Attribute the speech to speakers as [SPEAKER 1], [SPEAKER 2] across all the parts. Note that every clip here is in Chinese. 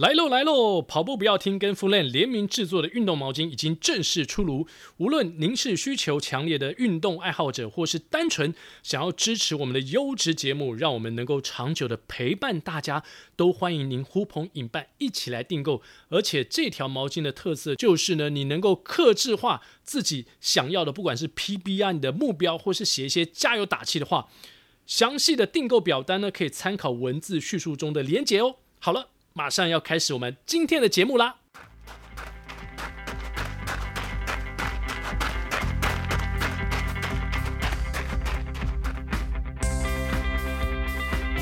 [SPEAKER 1] 来喽来喽！跑步不要停，跟 Footland 联名制作的运动毛巾已经正式出炉。无论您是需求强烈的运动爱好者，或是单纯想要支持我们的优质节目，让我们能够长久的陪伴大家，都欢迎您呼朋引伴一起来订购。而且这条毛巾的特色就是呢，你能够克制化自己想要的，不管是 PB 啊，你的目标，或是写一些加油打气的话。详细的订购表单呢，可以参考文字叙述中的连结哦。好了。马上要开始我们今天的节目啦！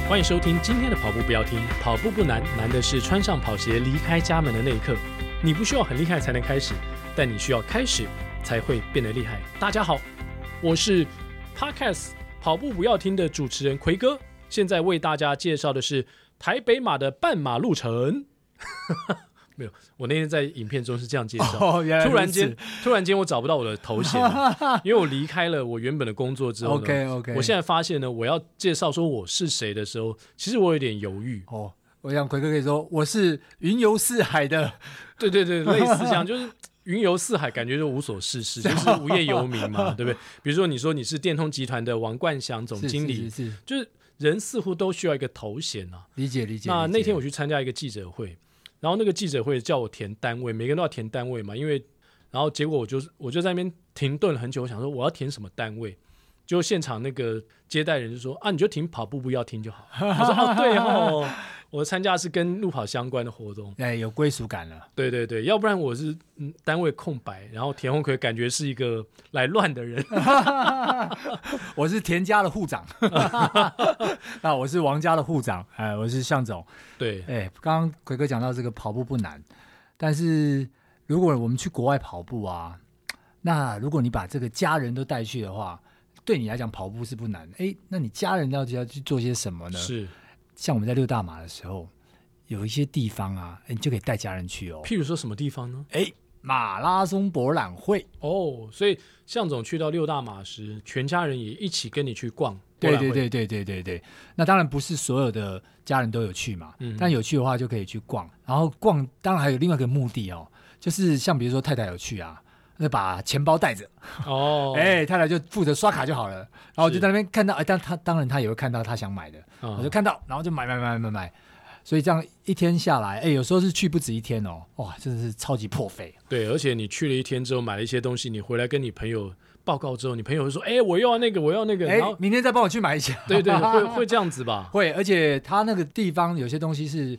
[SPEAKER 1] 欢迎收听今天的跑步不要停，跑步不难，难的是穿上跑鞋离开家门的那一刻。你不需要很厉害才能开始，但你需要开始才会变得厉害。大家好，我是 Podcast 跑步不要停的主持人奎哥，现在为大家介绍的是。台北马的半马路程，没有。我那天在影片中是这样介绍。哦、突然间，突然间我找不到我的头衔，因为我离开了我原本的工作之后
[SPEAKER 2] OK OK。我
[SPEAKER 1] 现在发现呢，我要介绍说我是谁的时候，其实我有点犹豫。
[SPEAKER 2] 哦，我想奎哥可以说我是云游四海的。
[SPEAKER 1] 对对对，类似这样，就是云游四海，感觉就无所事事，就是无业游民嘛，对不对？比如说你说你是电通集团的王冠祥总经理，
[SPEAKER 2] 是是是是
[SPEAKER 1] 就是。人似乎都需要一个头衔啊，
[SPEAKER 2] 理解理解。
[SPEAKER 1] 那那天我去参加一个记者会，然后那个记者会叫我填单位，每个人都要填单位嘛，因为，然后结果我就我就在那边停顿了很久，我想说我要填什么单位，就现场那个接待人就说啊，你就停跑步不要停就好。我说哦对哦。我参加的是跟路跑相关的活动，
[SPEAKER 2] 哎，有归属感了。
[SPEAKER 1] 对对对，要不然我是嗯单位空白，然后田鸿奎感觉是一个来乱的人。
[SPEAKER 2] 我是田家的户长，那我是王家的户长，哎，我是向总。
[SPEAKER 1] 对，
[SPEAKER 2] 哎，刚刚奎哥讲到这个跑步不难，但是如果我们去国外跑步啊，那如果你把这个家人都带去的话，对你来讲跑步是不难。哎，那你家人到底要去做些什么呢？
[SPEAKER 1] 是。
[SPEAKER 2] 像我们在六大马的时候，有一些地方啊，你就可以带家人去哦。
[SPEAKER 1] 譬如说什么地方呢？
[SPEAKER 2] 哎，马拉松博览会
[SPEAKER 1] 哦。所以向总去到六大马时，全家人也一起跟你去逛。
[SPEAKER 2] 对对对对对对对。那当然不是所有的家人都有去嘛，嗯，但有去的话就可以去逛。然后逛，当然还有另外一个目的哦，就是像比如说太太有去啊。那把钱包带着哦，哎，太太就负责刷卡就好了。然后我就在那边看到，哎，但他当然他也会看到他想买的，哦、我就看到，然后就买买买买买。所以这样一天下来，哎，有时候是去不止一天哦，哇，真的是超级破费。
[SPEAKER 1] 对，而且你去了一天之后买了一些东西，你回来跟你朋友报告之后，你朋友会说，哎，我要那个，我要那个，然后
[SPEAKER 2] 明天再帮我去买一下。
[SPEAKER 1] 对对，会 会这样子吧？
[SPEAKER 2] 会，而且他那个地方有些东西是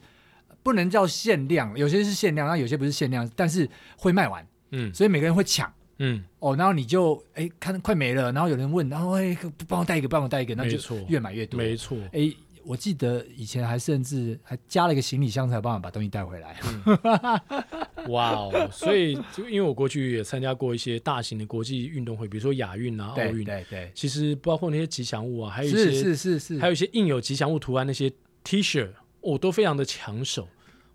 [SPEAKER 2] 不能叫限量，有些是限量，那有些不是限量，但是会卖完。嗯，所以每个人会抢。嗯，哦，然后你就哎看快没了，然后有人问，然后哎帮我带一个，帮我带一个，那就越买越多，
[SPEAKER 1] 没错。
[SPEAKER 2] 哎，我记得以前还甚至还加了一个行李箱才有办法把东西带回来。
[SPEAKER 1] 嗯、哇哦，所以就因为我过去也参加过一些大型的国际运动会，比如说亚运啊、奥运，对对对，其实包括那些吉祥物啊，还有一些
[SPEAKER 2] 是是是是，
[SPEAKER 1] 还有一些印有吉祥物图案那些 T 恤，哦，都非常的抢手。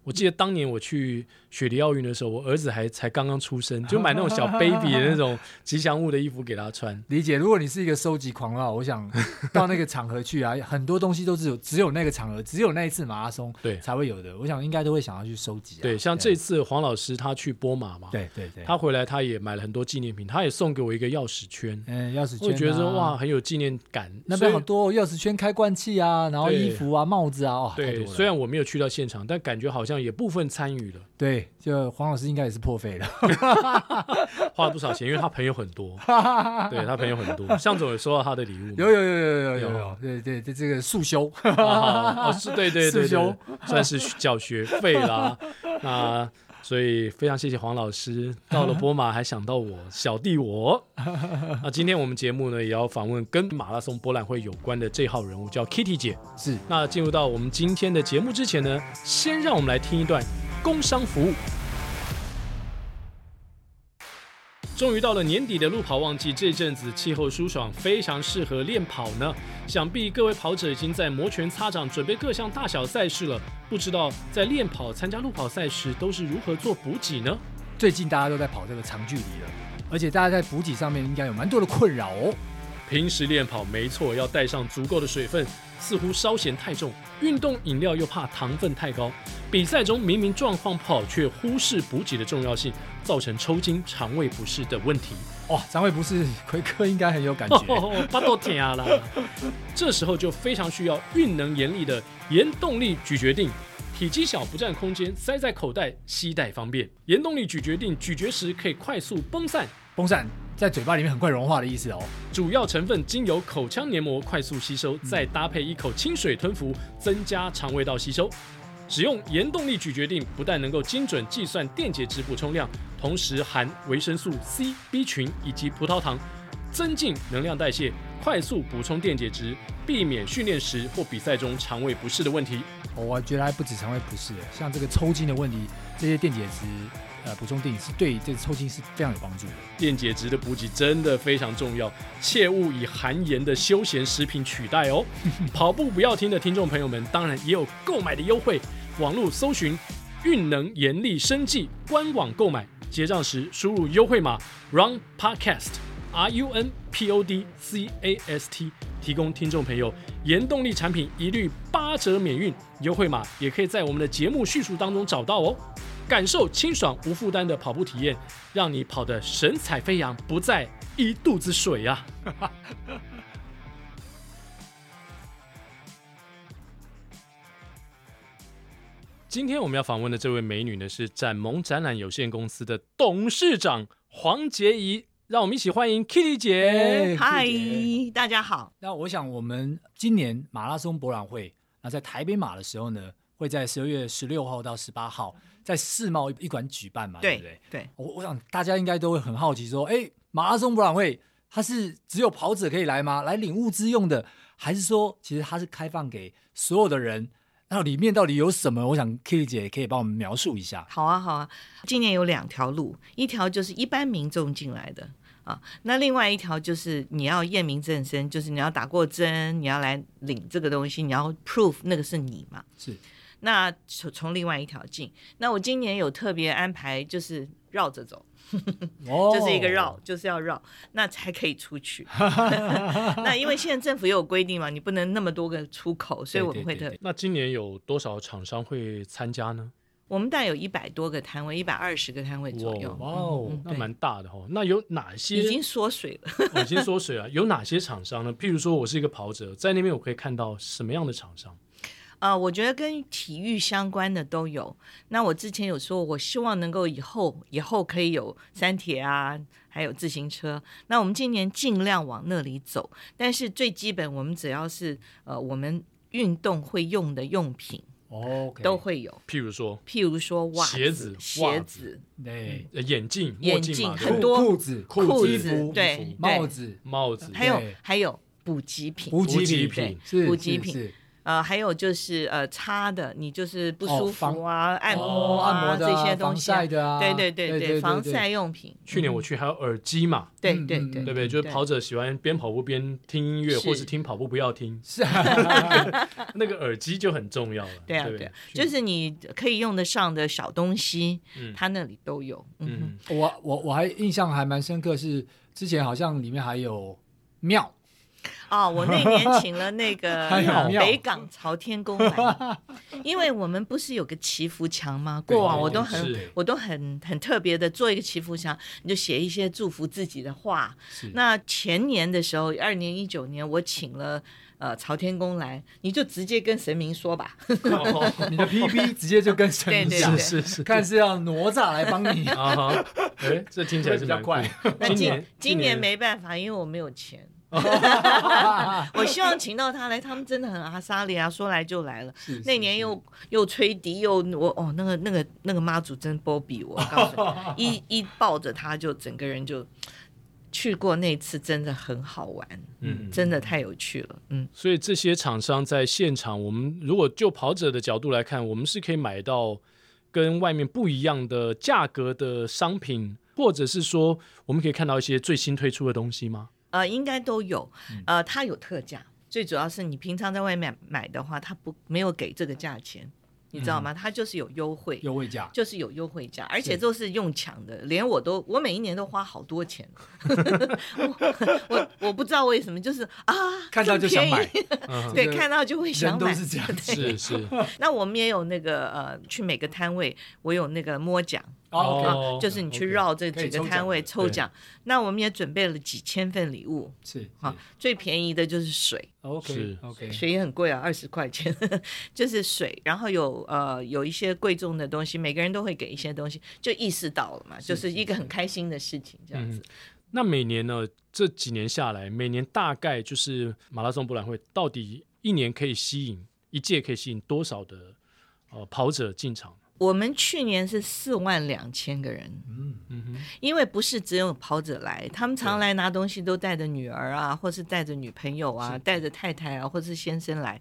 [SPEAKER 1] 我记得当年我去雪梨奥运的时候，我儿子还才刚刚出生，就买那种小 baby 的那种吉祥物的衣服给他穿。
[SPEAKER 2] 理解，如果你是一个收集狂的话，我想到那个场合去啊，很多东西都是有只有那个场合，只有那一次马拉松对才会有的。我想应该都会想要去收集啊。
[SPEAKER 1] 对，像这次黄老师他去波马嘛，
[SPEAKER 2] 对对对，
[SPEAKER 1] 他回来他也买了很多纪念品，他也送给我一个钥匙圈，
[SPEAKER 2] 嗯，钥匙圈，
[SPEAKER 1] 我觉得说哇很有纪念感。
[SPEAKER 2] 那边好多钥匙圈、开罐器啊，然后衣服啊、帽子啊，哦，
[SPEAKER 1] 对，虽然我没有去到现场，但感觉好像也部分参与
[SPEAKER 2] 了。对，就黄老师应该也是破费了，
[SPEAKER 1] 花了不少钱，因为他朋友很多，对他朋友很多。向总也收到他的礼物，
[SPEAKER 2] 有有有有有有有，对对对，这个速修，
[SPEAKER 1] 哦是，对对对对，算是缴学费啦。那所以非常谢谢黄老师，到了波马还想到我小弟我。那今天我们节目呢，也要访问跟马拉松博览会有关的这号人物，叫 Kitty 姐。
[SPEAKER 2] 是，
[SPEAKER 1] 那进入到我们今天的节目之前呢，先让我们来听一段。工商服务，终于到了年底的路跑旺季，这阵子气候舒爽，非常适合练跑呢。想必各位跑者已经在摩拳擦掌，准备各项大小赛事了。不知道在练跑、参加路跑赛时都是如何做补给呢？
[SPEAKER 2] 最近大家都在跑这个长距离了，而且大家在补给上面应该有蛮多的困扰哦。
[SPEAKER 1] 平时练跑没错，要带上足够的水分。似乎稍嫌太重，运动饮料又怕糖分太高，比赛中明明状况不好，却忽视补给的重要性，造成抽筋、肠胃不适的问题。
[SPEAKER 2] 哇，肠胃不适，奎哥应该很有感觉。
[SPEAKER 1] 巴多甜啊啦！这时候就非常需要运能严厉的颜动力咀嚼定，体积小不占空间，塞在口袋，携带方便。盐动力咀嚼定咀嚼时可以快速崩散，
[SPEAKER 2] 崩散在嘴巴里面很快融化的意思哦。
[SPEAKER 1] 主要成分经由口腔黏膜快速吸收，再搭配一口清水吞服，增加肠胃道吸收。使用盐动力咀嚼定，不但能够精准计算电解质补充量，同时含维生素 C、B 群以及葡萄糖，增进能量代谢，快速补充电解质，避免训练时或比赛中肠胃不适的问题。
[SPEAKER 2] 我觉得还不止肠胃不适，像这个抽筋的问题，这些电解质呃补充錠是对这个抽筋是非常有帮助的。
[SPEAKER 1] 电解质的补给真的非常重要，切勿以含盐的休闲食品取代哦。跑步不要听的听众朋友们，当然也有购买的优惠。网络搜寻“运能严厉生计”官网购买，结账时输入优惠码 “run podcast r u n p o d c a s t”，提供听众朋友颜动力产品一律八折免运。优惠码也可以在我们的节目叙述当中找到哦。感受清爽无负担的跑步体验，让你跑得神采飞扬，不再一肚子水呀、啊！今天我们要访问的这位美女呢，是展盟展览有限公司的董事长黄洁怡，让我们一起欢迎 Kitty 姐。
[SPEAKER 3] 嗨，大家好。
[SPEAKER 2] 那我想我们今年马拉松博览会，那在台北马的时候呢，会在十二月十六号到十八号在世贸一馆举办嘛，对，对不对？
[SPEAKER 3] 对。
[SPEAKER 2] 我我想大家应该都会很好奇说，哎，马拉松博览会它是只有跑者可以来吗？来领物资用的，还是说其实它是开放给所有的人？那里面到底有什么？我想 Kitty 姐可以帮我们描述一下。
[SPEAKER 3] 好啊，好啊。今年有两条路，一条就是一般民众进来的啊，那另外一条就是你要验明正身，就是你要打过针，你要来领这个东西，你要 proof 那个是你嘛。
[SPEAKER 2] 是。那
[SPEAKER 3] 从从另外一条进。那我今年有特别安排，就是绕着走。就是一个绕，就是要绕，那才可以出去。那因为现在政府也有规定嘛，你不能那么多个出口，所以我们会特别。
[SPEAKER 1] 那今年有多少厂商会参加呢？
[SPEAKER 3] 我们大概有一百多个摊位，一百二十个摊位左右。
[SPEAKER 1] 哇哦，嗯、那蛮大的哈。那有哪些？
[SPEAKER 3] 已经缩水了。
[SPEAKER 1] 哦、已经缩水了。有哪些厂商呢？譬如说，我是一个跑者，在那边我可以看到什么样的厂商？
[SPEAKER 3] 啊、呃，我觉得跟体育相关的都有。那我之前有说，我希望能够以后以后可以有三铁啊，还有自行车。那我们今年尽量往那里走。但是最基本，我们只要是呃我们运动会用的用品，哦，okay. 都会有。
[SPEAKER 1] 譬如说，
[SPEAKER 3] 譬如说袜子、
[SPEAKER 1] 鞋子、
[SPEAKER 3] 鞋子，
[SPEAKER 1] 对，眼镜、
[SPEAKER 3] 眼镜很多，
[SPEAKER 2] 裤子、
[SPEAKER 3] 裤子，对，
[SPEAKER 2] 帽子、
[SPEAKER 1] 帽子，
[SPEAKER 3] 还有还有补给品，
[SPEAKER 2] 补给品，
[SPEAKER 3] 补给品。呃，还有就是呃，擦的，你就是不舒服啊，按摩啊，按摩这些东西，对对对对，防晒用品。
[SPEAKER 1] 去年我去还有耳机嘛，
[SPEAKER 3] 对对对，
[SPEAKER 1] 对不对？就是跑者喜欢边跑步边听音乐，或是听跑步不要听，
[SPEAKER 2] 是啊，
[SPEAKER 1] 那个耳机就很重要了。
[SPEAKER 3] 对啊对，就是你可以用得上的小东西，它那里都有。嗯，
[SPEAKER 2] 我我我还印象还蛮深刻，是之前好像里面还有庙。
[SPEAKER 3] 哦，我那年请了那个 北港朝天宫来，因为我们不是有个祈福墙吗？过往我都很我都很很特别的做一个祈福墙，你就写一些祝福自己的话。那前年的时候，二零一九年，我请了呃朝天宫来，你就直接跟神明说吧，
[SPEAKER 2] 你的 PP 直接就跟神明讲，是是，看是要哪吒来帮你啊？
[SPEAKER 1] 哎，这听起来是比较快。
[SPEAKER 3] 那今今年没办法，因为我没有钱。我希望请到他来，他们真的很阿莎力啊，说来就来了。是是是那年又又吹笛又我哦，那个那个那个妈祖真波比，我告诉你，一一抱着他就整个人就去过那次，真的很好玩，嗯，真的太有趣了，嗯。
[SPEAKER 1] 所以这些厂商在现场，我们如果就跑者的角度来看，我们是可以买到跟外面不一样的价格的商品，或者是说我们可以看到一些最新推出的东西吗？
[SPEAKER 3] 呃，应该都有，呃，它有特价，最主要是你平常在外面买的话，它不没有给这个价钱，你知道吗？它就是有优惠，
[SPEAKER 2] 优惠价
[SPEAKER 3] 就是有优惠价，而且都是用抢的，连我都我每一年都花好多钱，我我我不知道为什么，就是啊，
[SPEAKER 2] 看到就想买，
[SPEAKER 3] 对，看到就会想买，
[SPEAKER 2] 是这样，
[SPEAKER 1] 是是。
[SPEAKER 3] 那我们也有那个呃，去每个摊位，我有那个摸奖。
[SPEAKER 2] 哦，
[SPEAKER 3] 就是你去绕这几个摊位抽奖，那我们也准备了几千份礼物，
[SPEAKER 2] 是
[SPEAKER 3] 啊，最便宜的就是水
[SPEAKER 2] ，OK OK，
[SPEAKER 3] 水也很贵啊，二十块钱，就是水，然后有呃有一些贵重的东西，每个人都会给一些东西，就意识到了嘛，就是一个很开心的事情，这样子。
[SPEAKER 1] 那每年呢，这几年下来，每年大概就是马拉松博览会到底一年可以吸引一届可以吸引多少的呃跑者进场？
[SPEAKER 3] 我们去年是四万两千个人，嗯。嗯，因为不是只有跑者来，他们常来拿东西都带着女儿啊，或是带着女朋友啊，带着太太啊，或是先生来，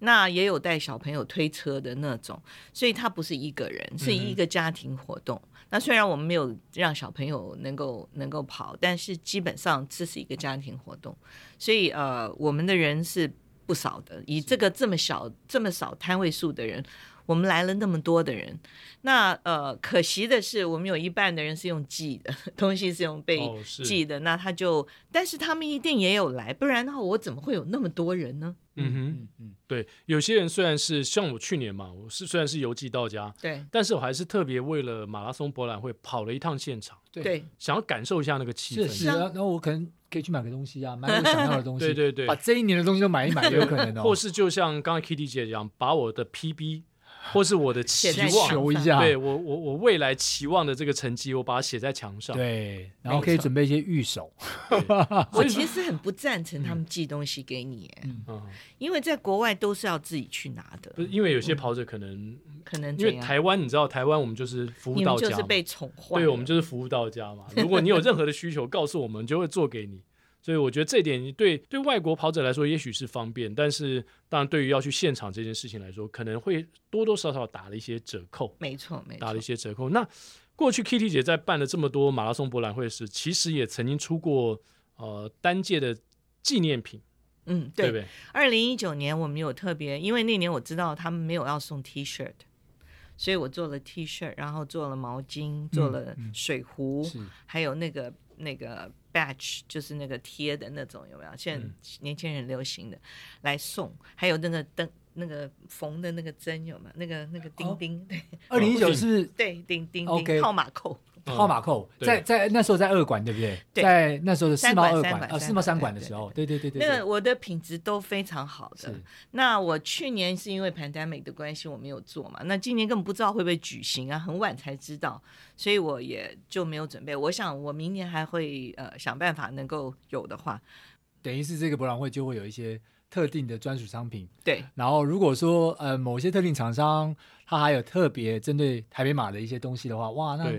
[SPEAKER 3] 那也有带小朋友推车的那种，所以他不是一个人，是一个家庭活动。嗯、那虽然我们没有让小朋友能够能够跑，但是基本上这是一个家庭活动，所以呃，我们的人是不少的，以这个这么小这么少摊位数的人。我们来了那么多的人，那呃，可惜的是，我们有一半的人是用寄的东西，是用被寄的，哦、那他就，但是他们一定也有来，不然的话，我怎么会有那么多人呢？
[SPEAKER 1] 嗯哼，嗯嗯，对，有些人虽然是像我去年嘛，我是虽然是邮寄到家，
[SPEAKER 3] 对，
[SPEAKER 1] 但是我还是特别为了马拉松博览会跑了一趟现场，
[SPEAKER 3] 对，
[SPEAKER 1] 想要感受一下那个气氛，
[SPEAKER 2] 是是啊，然后我可能可以去买个东西啊，买我想要的东西，
[SPEAKER 1] 对对对，
[SPEAKER 2] 把这一年的东西都买一买，有可能哦，
[SPEAKER 1] 或是就像刚刚 Kitty 姐一样，把我的 PB。或是我的期望，
[SPEAKER 2] 求一下，
[SPEAKER 1] 对我我我未来期望的这个成绩，我把它写在墙上。
[SPEAKER 2] 对，然后可以准备一些御守。
[SPEAKER 3] 我其实很不赞成他们寄东西给你，嗯，因为在国外都是要自己去拿的。
[SPEAKER 1] 不是，因为有些跑者可能
[SPEAKER 3] 可能
[SPEAKER 1] 因为台湾，你知道台湾我们就是服务到家，
[SPEAKER 3] 就是被宠坏。
[SPEAKER 1] 对，我们就是服务到家嘛。如果你有任何的需求，告诉我们，就会做给你。所以我觉得这一点对对外国跑者来说也许是方便，但是当然对于要去现场这件事情来说，可能会多多少少打了一些折扣。
[SPEAKER 3] 没错，没错，
[SPEAKER 1] 打了一些折扣。那过去 Kitty 姐在办了这么多马拉松博览会时，其实也曾经出过呃单届的纪念品。
[SPEAKER 3] 嗯，对，对对？二零一九年我们有特别，因为那年我知道他们没有要送 T 恤，所以我做了 T 恤，然后做了毛巾，做了水壶，嗯嗯、还有那个那个。Batch 就是那个贴的那种，有没有？现在年轻人流行的、嗯、来送，还有那个灯，那个缝的那个针，有没有？那个那个钉钉，对，
[SPEAKER 2] 二零一九是，
[SPEAKER 3] 对，钉钉
[SPEAKER 2] 钉
[SPEAKER 3] 号码扣。
[SPEAKER 2] 号码扣在在那时候在二馆对不对？在那时候的世贸二馆呃世贸三馆的时候，对对对对。
[SPEAKER 3] 那个我的品质都非常好的。那我去年是因为 pandemic 的关系我没有做嘛，那今年根本不知道会不会举行啊，很晚才知道，所以我也就没有准备。我想我明年还会呃想办法能够有的话，
[SPEAKER 2] 等于是这个博览会就会有一些特定的专属商品。
[SPEAKER 3] 对。然
[SPEAKER 2] 后如果说呃某些特定厂商它还有特别针对台北马的一些东西的话，哇那。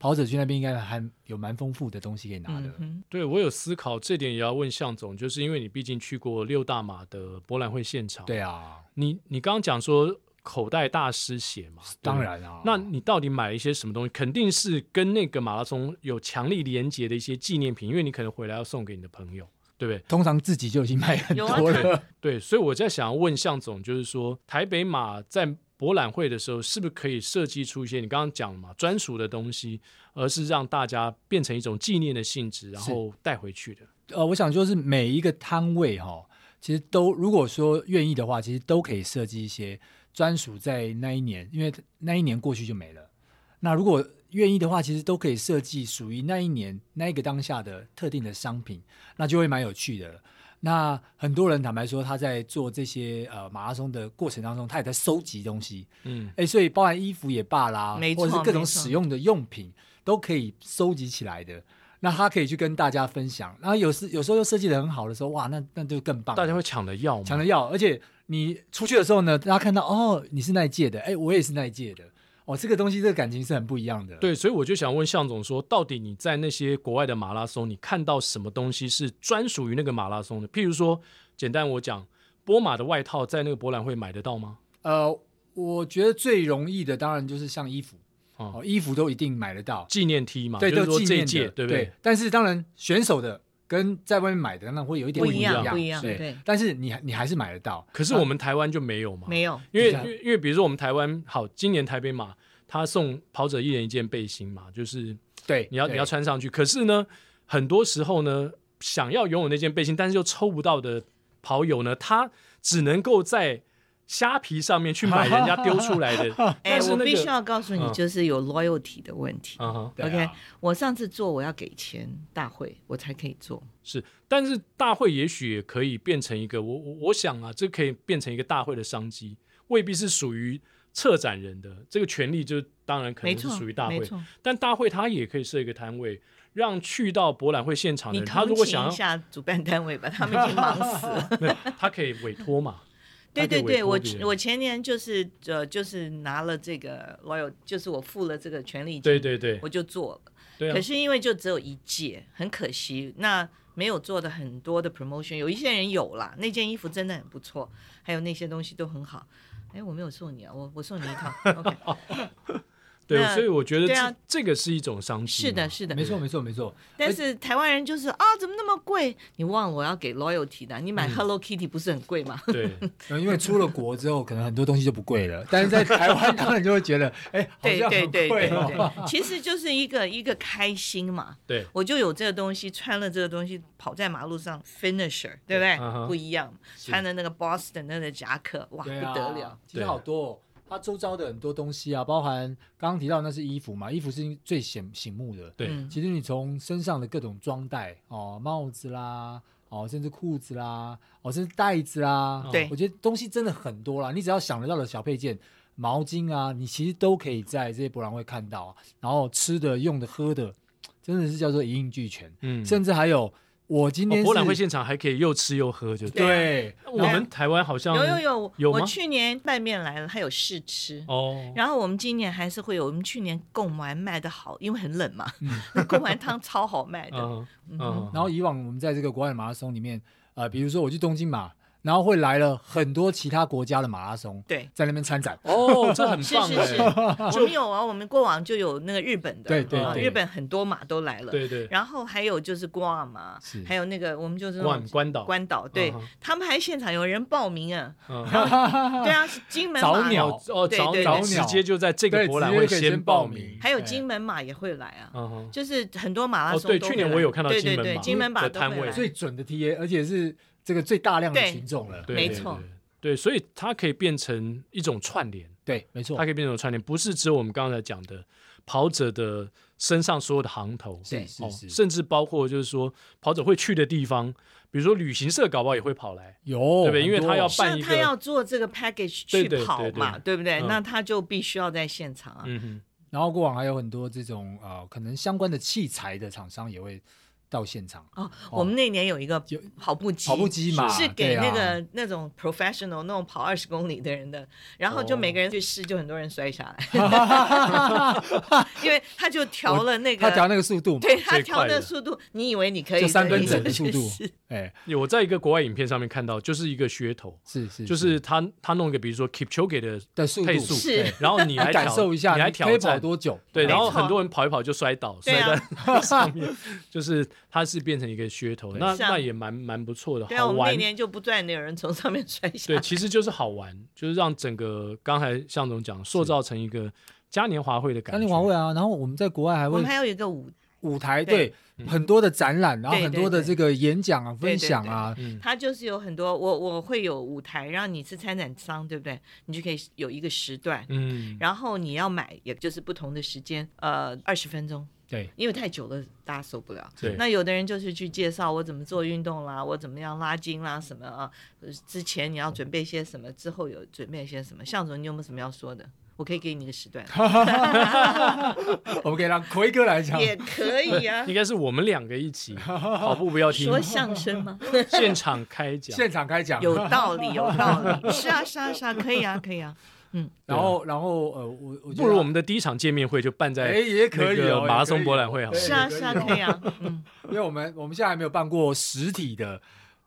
[SPEAKER 2] 跑者去那边应该还有蛮丰富的东西可以拿的。
[SPEAKER 1] 嗯、对，我有思考这点，也要问向总，就是因为你毕竟去过六大马的博览会现场。
[SPEAKER 2] 对啊，
[SPEAKER 1] 你你刚刚讲说口袋大师写嘛？
[SPEAKER 2] 当然啊。
[SPEAKER 1] 那你到底买了一些什么东西？肯定是跟那个马拉松有强力连结的一些纪念品，因为你可能回来要送给你的朋友，对不对？
[SPEAKER 2] 通常自己就已经买很多了。
[SPEAKER 1] 啊、对，所以我在想要问向总，就是说台北马在。博览会的时候，是不是可以设计出一些你刚刚讲嘛专属的东西，而是让大家变成一种纪念的性质，然后带回去的？
[SPEAKER 2] 呃，我想就是每一个摊位哈、哦，其实都如果说愿意的话，其实都可以设计一些专属在那一年，因为那一年过去就没了。那如果愿意的话，其实都可以设计属于那一年那一个当下的特定的商品，那就会蛮有趣的了。那很多人坦白说，他在做这些呃马拉松的过程当中，他也在收集东西，嗯，哎、欸，所以包含衣服也罢啦，
[SPEAKER 3] 没错，
[SPEAKER 2] 或者是各种使用的用品都可以收集起来的。那他可以去跟大家分享。然后有时有时候又设计的很好的时候，哇，那那就更棒，
[SPEAKER 1] 大家会抢着要，
[SPEAKER 2] 抢着要。而且你出去的时候呢，大家看到哦，你是那一届的，哎、欸，我也是那一届的。哦，这个东西，这个感情是很不一样的。
[SPEAKER 1] 对，所以我就想问向总说，到底你在那些国外的马拉松，你看到什么东西是专属于那个马拉松的？譬如说，简单我讲，波马的外套在那个博览会买得到吗？
[SPEAKER 2] 呃，我觉得最容易的当然就是像衣服，哦，衣服都一定买得到，
[SPEAKER 1] 纪念 T 嘛，
[SPEAKER 2] 对，
[SPEAKER 1] 就是说
[SPEAKER 2] 都纪念的，
[SPEAKER 1] 对不对？
[SPEAKER 2] 对。但是当然选手的跟在外面买的那会有一点
[SPEAKER 3] 不一样，
[SPEAKER 2] 不
[SPEAKER 3] 一样，
[SPEAKER 2] 对。
[SPEAKER 3] 对
[SPEAKER 2] 但是你你还是买得到，
[SPEAKER 1] 可是我们台湾就没有嘛？
[SPEAKER 3] 没有，
[SPEAKER 1] 因为因为因为比如说我们台湾好，今年台北马他送跑者一人一件背心嘛，就是
[SPEAKER 2] 对，
[SPEAKER 1] 你要你要穿上去。可是呢，很多时候呢，想要拥有那件背心，但是又抽不到的跑友呢，他只能够在。虾皮上面去买人家丢出来的，
[SPEAKER 3] 哎、
[SPEAKER 1] 那个，
[SPEAKER 3] 我必须要告诉你，就是有 loyalty 的问题。
[SPEAKER 1] 嗯、
[SPEAKER 3] OK，、
[SPEAKER 2] 啊、
[SPEAKER 3] 我上次做我要给钱大会，我才可以做。
[SPEAKER 1] 是，但是大会也许也可以变成一个，我我我想啊，这可以变成一个大会的商机，未必是属于策展人的这个权利，就当然可能是属于大会。但大会他也可以设一个摊位，让去到博览会现场的人，他如果想要
[SPEAKER 3] 一下主办单位吧，他们已经 忙死了。
[SPEAKER 1] 他可以委托嘛。
[SPEAKER 3] 对对对，我我前年就是呃就是拿了这个 loyal，就是我付了这个权利金，
[SPEAKER 1] 对对对，
[SPEAKER 3] 我就做了。
[SPEAKER 1] 对啊。
[SPEAKER 3] 可是因为就只有一届，很可惜，那没有做的很多的 promotion。有一些人有啦，那件衣服真的很不错，还有那些东西都很好。哎，我没有送你啊，我我送你一套。OK。
[SPEAKER 1] 对，所以我觉得这、
[SPEAKER 3] 啊、
[SPEAKER 1] 这个是一种商机。
[SPEAKER 3] 是的，是的，
[SPEAKER 2] 没错，没错，没错。
[SPEAKER 3] 但是台湾人就是啊，怎么那么贵？你忘了我要给 loyalty 的，你买 Hello Kitty 不是很贵吗？
[SPEAKER 1] 嗯、对，
[SPEAKER 2] 因为出了国之后，可能很多东西就不贵了。但是在台湾，当然就会觉得，哎，好像很贵、哦、
[SPEAKER 3] 对对对对对，其实就是一个一个开心嘛。
[SPEAKER 1] 对，
[SPEAKER 3] 我就有这个东西，穿了这个东西跑在马路上，finisher，对不对？
[SPEAKER 1] 嗯、
[SPEAKER 3] 不一样，穿的那个 Boston 那个夹克，哇，不得了，
[SPEAKER 2] 其实好多、哦。它周遭的很多东西啊，包含刚刚提到那是衣服嘛，衣服是最显醒目的。
[SPEAKER 1] 对，
[SPEAKER 2] 其实你从身上的各种装戴哦，帽子啦，哦，甚至裤子啦，哦，甚至袋子啦，
[SPEAKER 3] 对，
[SPEAKER 2] 我觉得东西真的很多啦。你只要想得到的小配件、毛巾啊，你其实都可以在这些博览会看到。然后吃的、用的、喝的，真的是叫做一应俱全。嗯，甚至还有。我今天、哦、
[SPEAKER 1] 博览会现场还可以又吃又喝，就对。
[SPEAKER 2] 对，
[SPEAKER 1] 我们台湾好像
[SPEAKER 3] 有有有
[SPEAKER 1] 有
[SPEAKER 3] 我去年拌面来了，还有试吃
[SPEAKER 1] 哦。
[SPEAKER 3] 然后我们今年还是会有，我们去年贡丸卖的好，因为很冷嘛，贡、嗯、丸汤超好卖的。
[SPEAKER 1] 嗯
[SPEAKER 3] 嗯，
[SPEAKER 2] 嗯。然后以往我们在这个国外马拉松里面，呃，比如说我去东京马。然后会来了很多其他国家的马拉松，
[SPEAKER 3] 对，
[SPEAKER 2] 在那边参展。
[SPEAKER 1] 哦，这很棒。
[SPEAKER 3] 是是。是，我们有啊，我们过往就有那个日本的，
[SPEAKER 2] 对对对，
[SPEAKER 3] 日本很多马都来了。
[SPEAKER 1] 对对。
[SPEAKER 3] 然后还有就是瓜马，还有那个我们就是
[SPEAKER 1] 关关岛，
[SPEAKER 3] 关岛，对。他们还现场有人报名啊。对啊，是金门马
[SPEAKER 2] 早鸟。
[SPEAKER 1] 哦，早鸟。直接就在这个博览会先报名。
[SPEAKER 3] 还有金门马也会来啊，就是很多马拉松。
[SPEAKER 1] 对，去年我有看到金门马，
[SPEAKER 3] 对对对，金门马
[SPEAKER 1] 的摊位。
[SPEAKER 2] 最准的 TA，而且是。这个最大量的群众了，
[SPEAKER 1] 对，
[SPEAKER 3] 没错，
[SPEAKER 1] 对，所以它可以变成一种串联，
[SPEAKER 2] 对，没错，
[SPEAKER 1] 它可以变成串联，不是只有我们刚才讲的跑者的身上所有的行头，
[SPEAKER 2] 对，是是，
[SPEAKER 1] 甚至包括就是说跑者会去的地方，比如说旅行社搞不好也会跑来，
[SPEAKER 2] 有，
[SPEAKER 1] 对不对？因为他要办一个，
[SPEAKER 3] 他要做这个 package 去跑嘛，对不对？那他就必须要在现场啊。
[SPEAKER 1] 嗯哼，
[SPEAKER 2] 然后过往还有很多这种呃，可能相关的器材的厂商也会。到现场
[SPEAKER 3] 哦，我们那年有一个跑步机，
[SPEAKER 2] 跑步机嘛，
[SPEAKER 3] 是给那个那种 professional 那种跑二十公里的人的，然后就每个人去试，就很多人摔下来，因为他就调了那个，
[SPEAKER 2] 他调那个速度，
[SPEAKER 3] 对他调那个速度，你以为你可以
[SPEAKER 2] 三分整的速度，哎，
[SPEAKER 1] 我在一个国外影片上面看到，就是一个噱头，
[SPEAKER 2] 是是，
[SPEAKER 1] 就是他他弄一个，比如说 keep choke 的
[SPEAKER 2] 的速度，
[SPEAKER 3] 是，
[SPEAKER 1] 然后你来
[SPEAKER 2] 感受一下，
[SPEAKER 1] 你来挑战
[SPEAKER 2] 多久？
[SPEAKER 1] 对，然后很多人跑一跑就摔倒，摔在 上面，就是。它是变成一个噱头，那那也蛮蛮不错的，
[SPEAKER 3] 好玩，我们那年就不断的有人从上面摔下来。
[SPEAKER 1] 对，其实就是好玩，就是让整个刚才向总讲，塑造成一个嘉年华会的感觉。
[SPEAKER 2] 嘉年华会啊，然后我们在国外还会，
[SPEAKER 3] 我们还有一个舞
[SPEAKER 2] 舞台，对，很多的展览，然后很多的这个演讲啊、分享啊，
[SPEAKER 3] 它就是有很多，我我会有舞台，然后你是参展商，对不对？你就可以有一个时段，嗯，然后你要买，也就是不同的时间，呃，二十分钟。
[SPEAKER 2] 对，
[SPEAKER 3] 因为太久了，大家受不了。
[SPEAKER 1] 对，
[SPEAKER 3] 那有的人就是去介绍我怎么做运动啦，我怎么样拉筋啦，什么啊？之前你要准备些什么，之后有准备些什么？向总，你有没有什么要说的？我可以给你一个时段。
[SPEAKER 2] 我们可以让奎哥来讲，
[SPEAKER 3] 也可以啊。
[SPEAKER 1] 应该是我们两个一起跑步不要停。
[SPEAKER 3] 说相声吗？
[SPEAKER 1] 现场开讲，
[SPEAKER 2] 现场开讲，
[SPEAKER 3] 有道理，有道理。是啊，是啊，是啊，可以啊，可以啊。嗯，
[SPEAKER 2] 然后，然后，呃，我我
[SPEAKER 1] 不如我们的第一场见面会就办在那个马拉松博览会好。
[SPEAKER 3] 是啊，是啊，可以啊。嗯，
[SPEAKER 2] 因为我们我们现在还没有办过实体的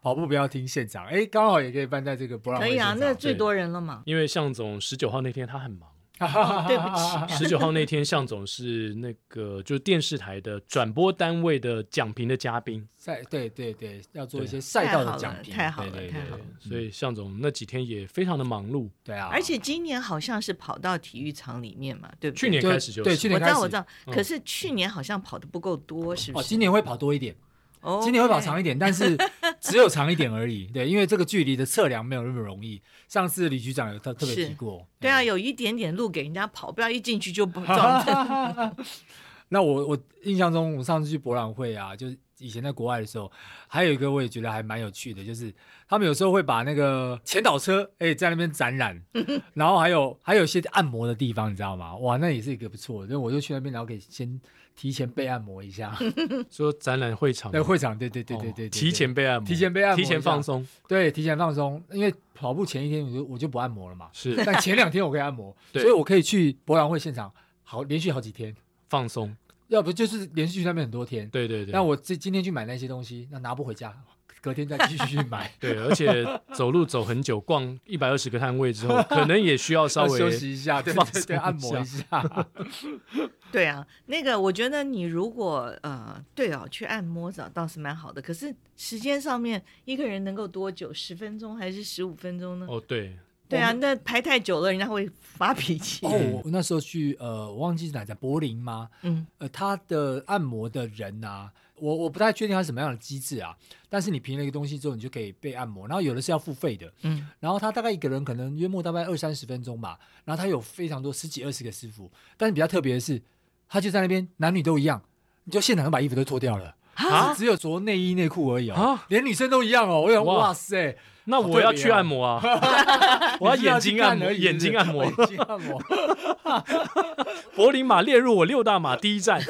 [SPEAKER 2] 跑步不要听现场，哎，刚好也可以办在这个博览会。
[SPEAKER 3] 可以啊，那最多人了嘛。
[SPEAKER 1] 因为向总十九号那天他很忙，
[SPEAKER 3] 哦，对不起。
[SPEAKER 1] 十九号那天，向总是那个就是电视台的转播单位的讲评的嘉宾。
[SPEAKER 2] 赛对对对，要做一些赛道的讲评，
[SPEAKER 3] 太好了，太好了。
[SPEAKER 1] 所以向总那几天也非常的忙碌。
[SPEAKER 2] 对啊，
[SPEAKER 3] 而且今年好像是跑到体育场里面嘛，对不对？
[SPEAKER 1] 去年开始就是，
[SPEAKER 2] 对，去年开始。
[SPEAKER 3] 我知道，我知道。可是去年好像跑的不够多，是不是？
[SPEAKER 2] 哦，今年会跑多一点。
[SPEAKER 3] 哦，
[SPEAKER 2] 今年会跑长一点，但是 只有长一点而已。对，因为这个距离的测量没有那么容易。上次李局长有特特别提过。
[SPEAKER 3] 对啊，有一点点路给人家跑，不要一进去就不撞。
[SPEAKER 2] 那我我印象中，我上次去博览会啊，就是以前在国外的时候，还有一个我也觉得还蛮有趣的，就是他们有时候会把那个前导车哎、欸、在那边展览，然后还有还有一些按摩的地方，你知道吗？哇，那也是一个不错的。所以我就去那边，然后可以先提前被按摩一下。
[SPEAKER 1] 说展览会场，
[SPEAKER 2] 对会场，对对对对对，
[SPEAKER 1] 提前被按摩，
[SPEAKER 2] 提前被按摩，
[SPEAKER 1] 提前放松，
[SPEAKER 2] 对，提前放松。因为跑步前一天我就我就不按摩了嘛，
[SPEAKER 1] 是，
[SPEAKER 2] 但前两天我可以按摩，所以我可以去博览会现场，好连续好几天
[SPEAKER 1] 放松。
[SPEAKER 2] 要不就是连续去那边很多天，
[SPEAKER 1] 对对对。
[SPEAKER 2] 那我这今天去买那些东西，那拿不回家，隔天再继续去买。
[SPEAKER 1] 对，而且走路走很久，逛一百二十个摊位之后，可能也需要稍微
[SPEAKER 2] 休息一下，对，对按摩一下。
[SPEAKER 3] 对啊，那个我觉得你如果呃，对哦，去按摩澡倒是蛮好的。可是时间上面，一个人能够多久？十分钟还是十五分钟呢？
[SPEAKER 1] 哦，对。
[SPEAKER 3] 对啊，那排太久了，人家会发脾气。
[SPEAKER 2] 哦，我那时候去呃，我忘记是哪家柏林吗？嗯，呃，他的按摩的人啊，我我不太确定他是什么样的机制啊。但是你评了一个东西之后，你就可以被按摩，然后有的是要付费的。嗯，然后他大概一个人可能约莫大概二三十分钟吧。然后他有非常多十几二十个师傅，但是比较特别的是，他就在那边男女都一样，你就现场就把衣服都脱掉了，啊，只有着内衣内裤而已连女生都一样哦。我想，哇塞！
[SPEAKER 1] 那我要去按摩啊！我要眼睛按摩，眼睛按摩，
[SPEAKER 2] 眼睛按摩。
[SPEAKER 1] 柏林马列入我六大马第一站。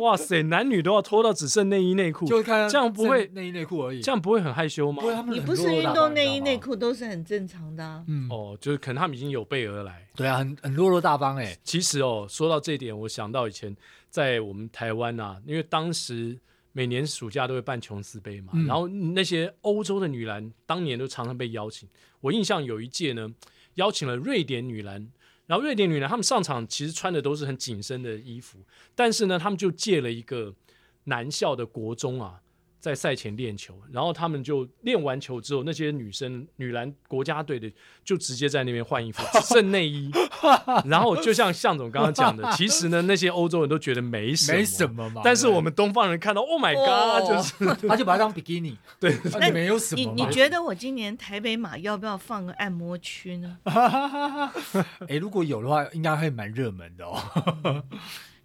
[SPEAKER 1] 哇塞，男女都要脱到只剩内衣内裤，
[SPEAKER 2] 就看
[SPEAKER 1] 这样不会
[SPEAKER 2] 内衣内裤而已，
[SPEAKER 1] 这样不会很害羞吗？
[SPEAKER 3] 你不是运动内衣内裤都是很正常的。
[SPEAKER 1] 嗯，哦，就是可能他们已经有备而来。
[SPEAKER 2] 对啊，很很落落大方哎。
[SPEAKER 1] 其实哦，说到这一点，我想到以前在我们台湾啊，因为当时。每年暑假都会办琼斯杯嘛，嗯、然后那些欧洲的女篮当年都常常被邀请。我印象有一届呢，邀请了瑞典女篮，然后瑞典女篮她们上场其实穿的都是很紧身的衣服，但是呢，她们就借了一个男校的国中啊。在赛前练球，然后他们就练完球之后，那些女生女篮国家队的就直接在那边换衣服，只剩内衣。然后就像向总刚刚讲的，其实呢，那些欧洲人都觉得没什么，
[SPEAKER 2] 没什么嘛。
[SPEAKER 1] 但是我们东方人看到，Oh my God，就是
[SPEAKER 2] 他就把它当比基尼。对，那没有什么。
[SPEAKER 3] 你你觉得我今年台北马要不要放个按摩区呢？
[SPEAKER 2] 哎，如果有的话，应该会蛮热门的哦。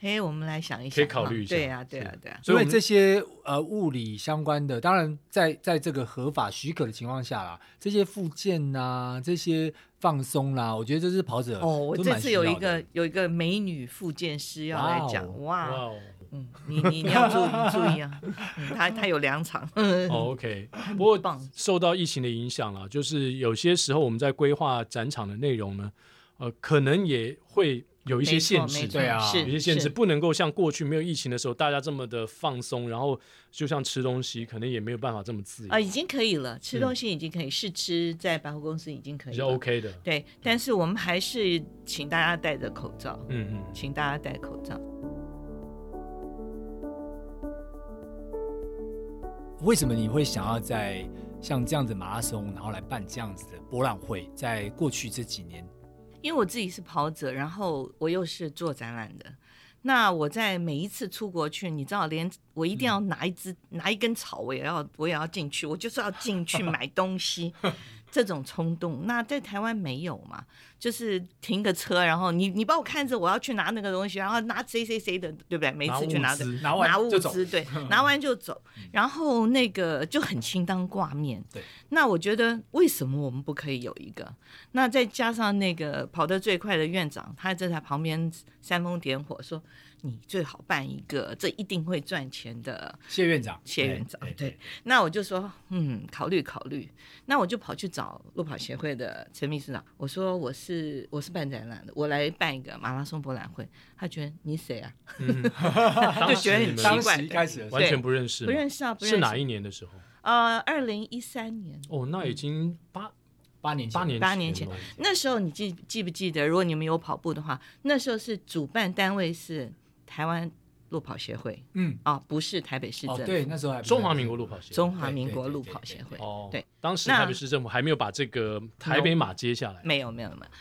[SPEAKER 3] 哎，我们来想一想，
[SPEAKER 1] 可以考虑一下。
[SPEAKER 3] 对呀，对呀，对呀。
[SPEAKER 2] 所以这些呃物理相关的，当然在在这个合法许可的情况下啦，这些附件呐，这些放松啦，我觉得这是跑者
[SPEAKER 3] 哦。我这次有一个有一个美女附件师要来讲，哇，嗯，你你你要注意注意啊，他他有两场。
[SPEAKER 1] OK，不过受到疫情的影响了，就是有些时候我们在规划展场的内容呢，呃，可能也会。有一些限制，
[SPEAKER 2] 对啊，
[SPEAKER 1] 有些限制不能够像过去没有疫情的时候，大家这么的放松，然后就像吃东西，可能也没有办法这么自由
[SPEAKER 3] 啊。已经可以了，吃东西已经可以试吃，在百货公司已经可以了，
[SPEAKER 1] 是 OK 的。
[SPEAKER 3] 对，但是我们还是请大家戴着口罩，嗯嗯，请大家戴口罩。
[SPEAKER 2] 为什么你会想要在像这样子马拉松，然后来办这样子的博览会？在过去这几年。
[SPEAKER 3] 因为我自己是跑者，然后我又是做展览的，那我在每一次出国去，你知道，连我一定要拿一支、嗯、拿一根草，我也要我也要进去，我就是要进去买东西。这种冲动，那在台湾没有嘛？就是停个车，然后你你帮我看着，我要去拿那个东西，然后拿谁谁谁的，对不对？每次去拿的
[SPEAKER 2] 拿
[SPEAKER 3] 物资，对，拿完就走，然后那个就很清当挂面。对，那我觉得为什么我们不可以有一个？那再加上那个跑得最快的院长，他在他旁边煽风点火说。你最好办一个，这一定会赚钱的。
[SPEAKER 2] 谢院长，
[SPEAKER 3] 谢院长，对。那我就说，嗯，考虑考虑。那我就跑去找路跑协会的陈秘书长，我说我是我是办展览的，我来办一个马拉松博览会。他觉得你谁啊？就觉得很奇怪。
[SPEAKER 2] 一开始
[SPEAKER 1] 完全不认识，
[SPEAKER 3] 不认识啊，不认识。
[SPEAKER 1] 是哪一年的时候？
[SPEAKER 3] 呃，二零一三年。
[SPEAKER 1] 哦，那已经八
[SPEAKER 2] 八年前，
[SPEAKER 1] 八年
[SPEAKER 3] 八年前，那时候你记记不记得？如果你们有跑步的话，那时候是主办单位是台湾路跑协会，嗯哦，不是台北市政府。
[SPEAKER 2] 对，那时候还
[SPEAKER 1] 中华民国路跑协会，
[SPEAKER 3] 中华民国路跑协会。
[SPEAKER 1] 哦，
[SPEAKER 3] 对，
[SPEAKER 1] 当时台北市政府还没有把这个台北马接下来。
[SPEAKER 3] 没有，没有，没有。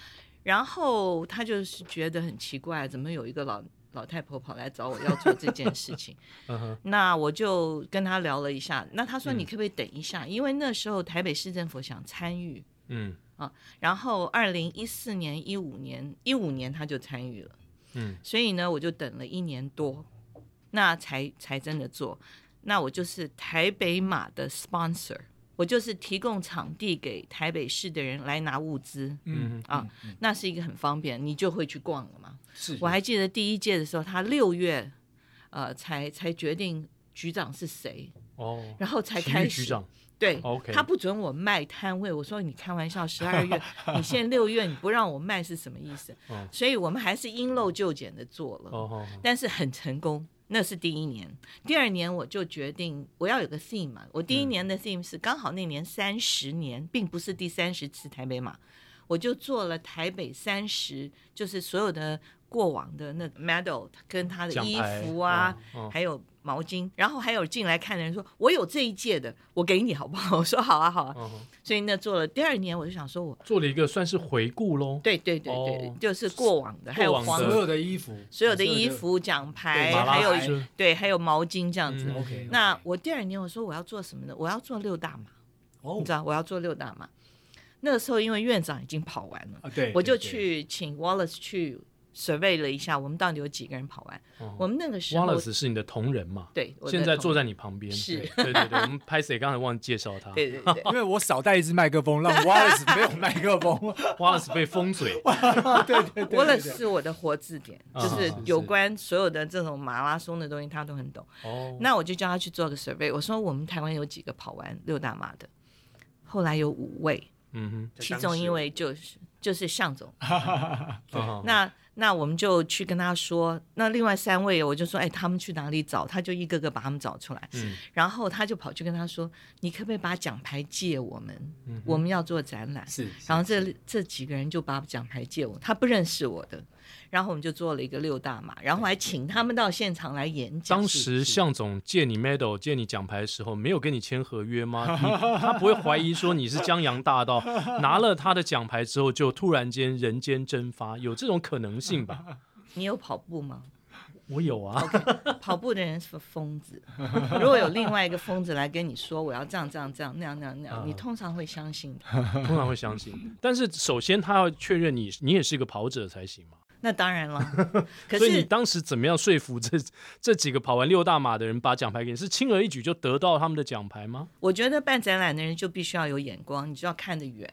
[SPEAKER 3] 然后他就是觉得很奇怪，怎么有一个老老太婆跑来找我要做这件事情？那我就跟他聊了一下，那他说你可不可以等一下？因为那时候台北市政府想参与。嗯啊，然后二零一四年、一五年、一五年他就参与了，嗯，所以呢，我就等了一年多，那才才真的做。那我就是台北马的 sponsor，我就是提供场地给台北市的人来拿物资，嗯啊，那是一个很方便，你就会去逛了嘛。是，我还记得第一届的时候，他六月，呃，才才决定局长是谁哦，然后才开始。对.他不准我卖摊位。我说你开玩笑，十二月，你现在六月你不让我卖是什么意思？所以我们还是因陋就简的做了，但是很成功。那是第一年，第二年我就决定我要有个 theme 嘛。我第一年的 theme 是刚好那年三十年，并不是第三十次台北马，我就做了台北三十，就是所有的。过往的那 medal 跟他的衣服啊，还有毛巾，然后还有进来看的人说：“我有这一届的，我给你好不好？”我说：“好啊，好啊。哦”所以那做了第二年，我就想说我
[SPEAKER 1] 做了一个算是回顾喽。
[SPEAKER 3] 对对对对，哦、就是过往的，还有黄
[SPEAKER 2] 所有的衣服，
[SPEAKER 3] 所有的衣服、奖牌，还有对，还有毛巾这样子。嗯、okay, 那我第二年我说我要做什么呢？我要做六大码，哦、你知道我要做六大马。那个时候因为院长已经跑完了，啊、对，我就去请 Wallace 去。survey 了一下，我们到底有几个人跑完？我们那个时候
[SPEAKER 1] ，Wallace 是你的同仁嘛？
[SPEAKER 3] 对，
[SPEAKER 1] 现在坐在你旁边。是，对对对，我们拍谁？刚才忘记介绍他。
[SPEAKER 3] 对对对，
[SPEAKER 2] 因为我少带一支麦克风，让 Wallace 没有麦克风，
[SPEAKER 1] Wallace 被封嘴。
[SPEAKER 2] 对对对
[SPEAKER 3] ，Wallace 是我的活字典，就是有关所有的这种马拉松的东西，他都很懂。哦，那我就叫他去做个 survey。我说我们台湾有几个跑完六大马的？后来有五位，嗯哼，其中一位就是就是向总。那。那我们就去跟他说，那另外三位我就说，哎，他们去哪里找？他就一个个把他们找出来，嗯、然后他就跑去跟他说，你可不可以把奖牌借我们？嗯、我们要做展览。是，然后这这几个人就把奖牌借我，他不认识我的。然后我们就做了一个六大马，然后还请他们到现场来演讲。
[SPEAKER 1] 当时向总借你 medal 借你奖牌的时候，没有跟你签合约吗？他不会怀疑说你是江洋大盗，拿了他的奖牌之后就突然间人间蒸发，有这种可能性吧？
[SPEAKER 3] 你有跑步吗？
[SPEAKER 1] 我有啊。
[SPEAKER 3] Okay, 跑步的人是疯子。如果有另外一个疯子来跟你说我要这样这样这样那样那样那样，你通常会相信的。
[SPEAKER 1] 通常会相信，但是首先他要确认你你也是一个跑者才行嘛。
[SPEAKER 3] 那当然了，可是
[SPEAKER 1] 所以你当时怎么样说服这 这几个跑完六大马的人把奖牌给你？是轻而易举就得到他们的奖牌吗？
[SPEAKER 3] 我觉得办展览的人就必须要有眼光，你就要看得远，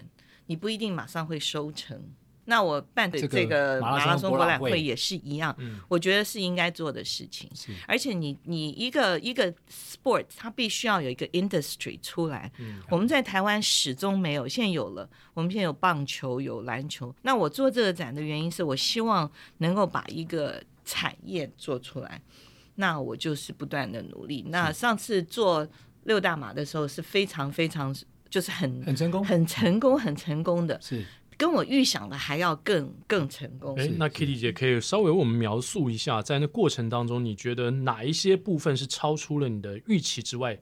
[SPEAKER 3] 你不一定马上会收成。那我办的这个马拉松博览会也是一样，我觉得是应该做的事情。而且你你一个一个 sport，它必须要有一个 industry 出来。我们在台湾始终没有，现在有了。我们现在有棒球，有篮球。那我做这个展的原因是我希望能够把一个产业做出来。那我就是不断的努力。那上次做六大马的时候是非常非常就是很
[SPEAKER 2] 很成功，
[SPEAKER 3] 很成功，很成功的。是。跟我预想的还要更更成功。
[SPEAKER 1] 哎，那 Kitty 姐可以稍微为我们描述一下，在那过程当中，你觉得哪一些部分是超出了你的预期之外，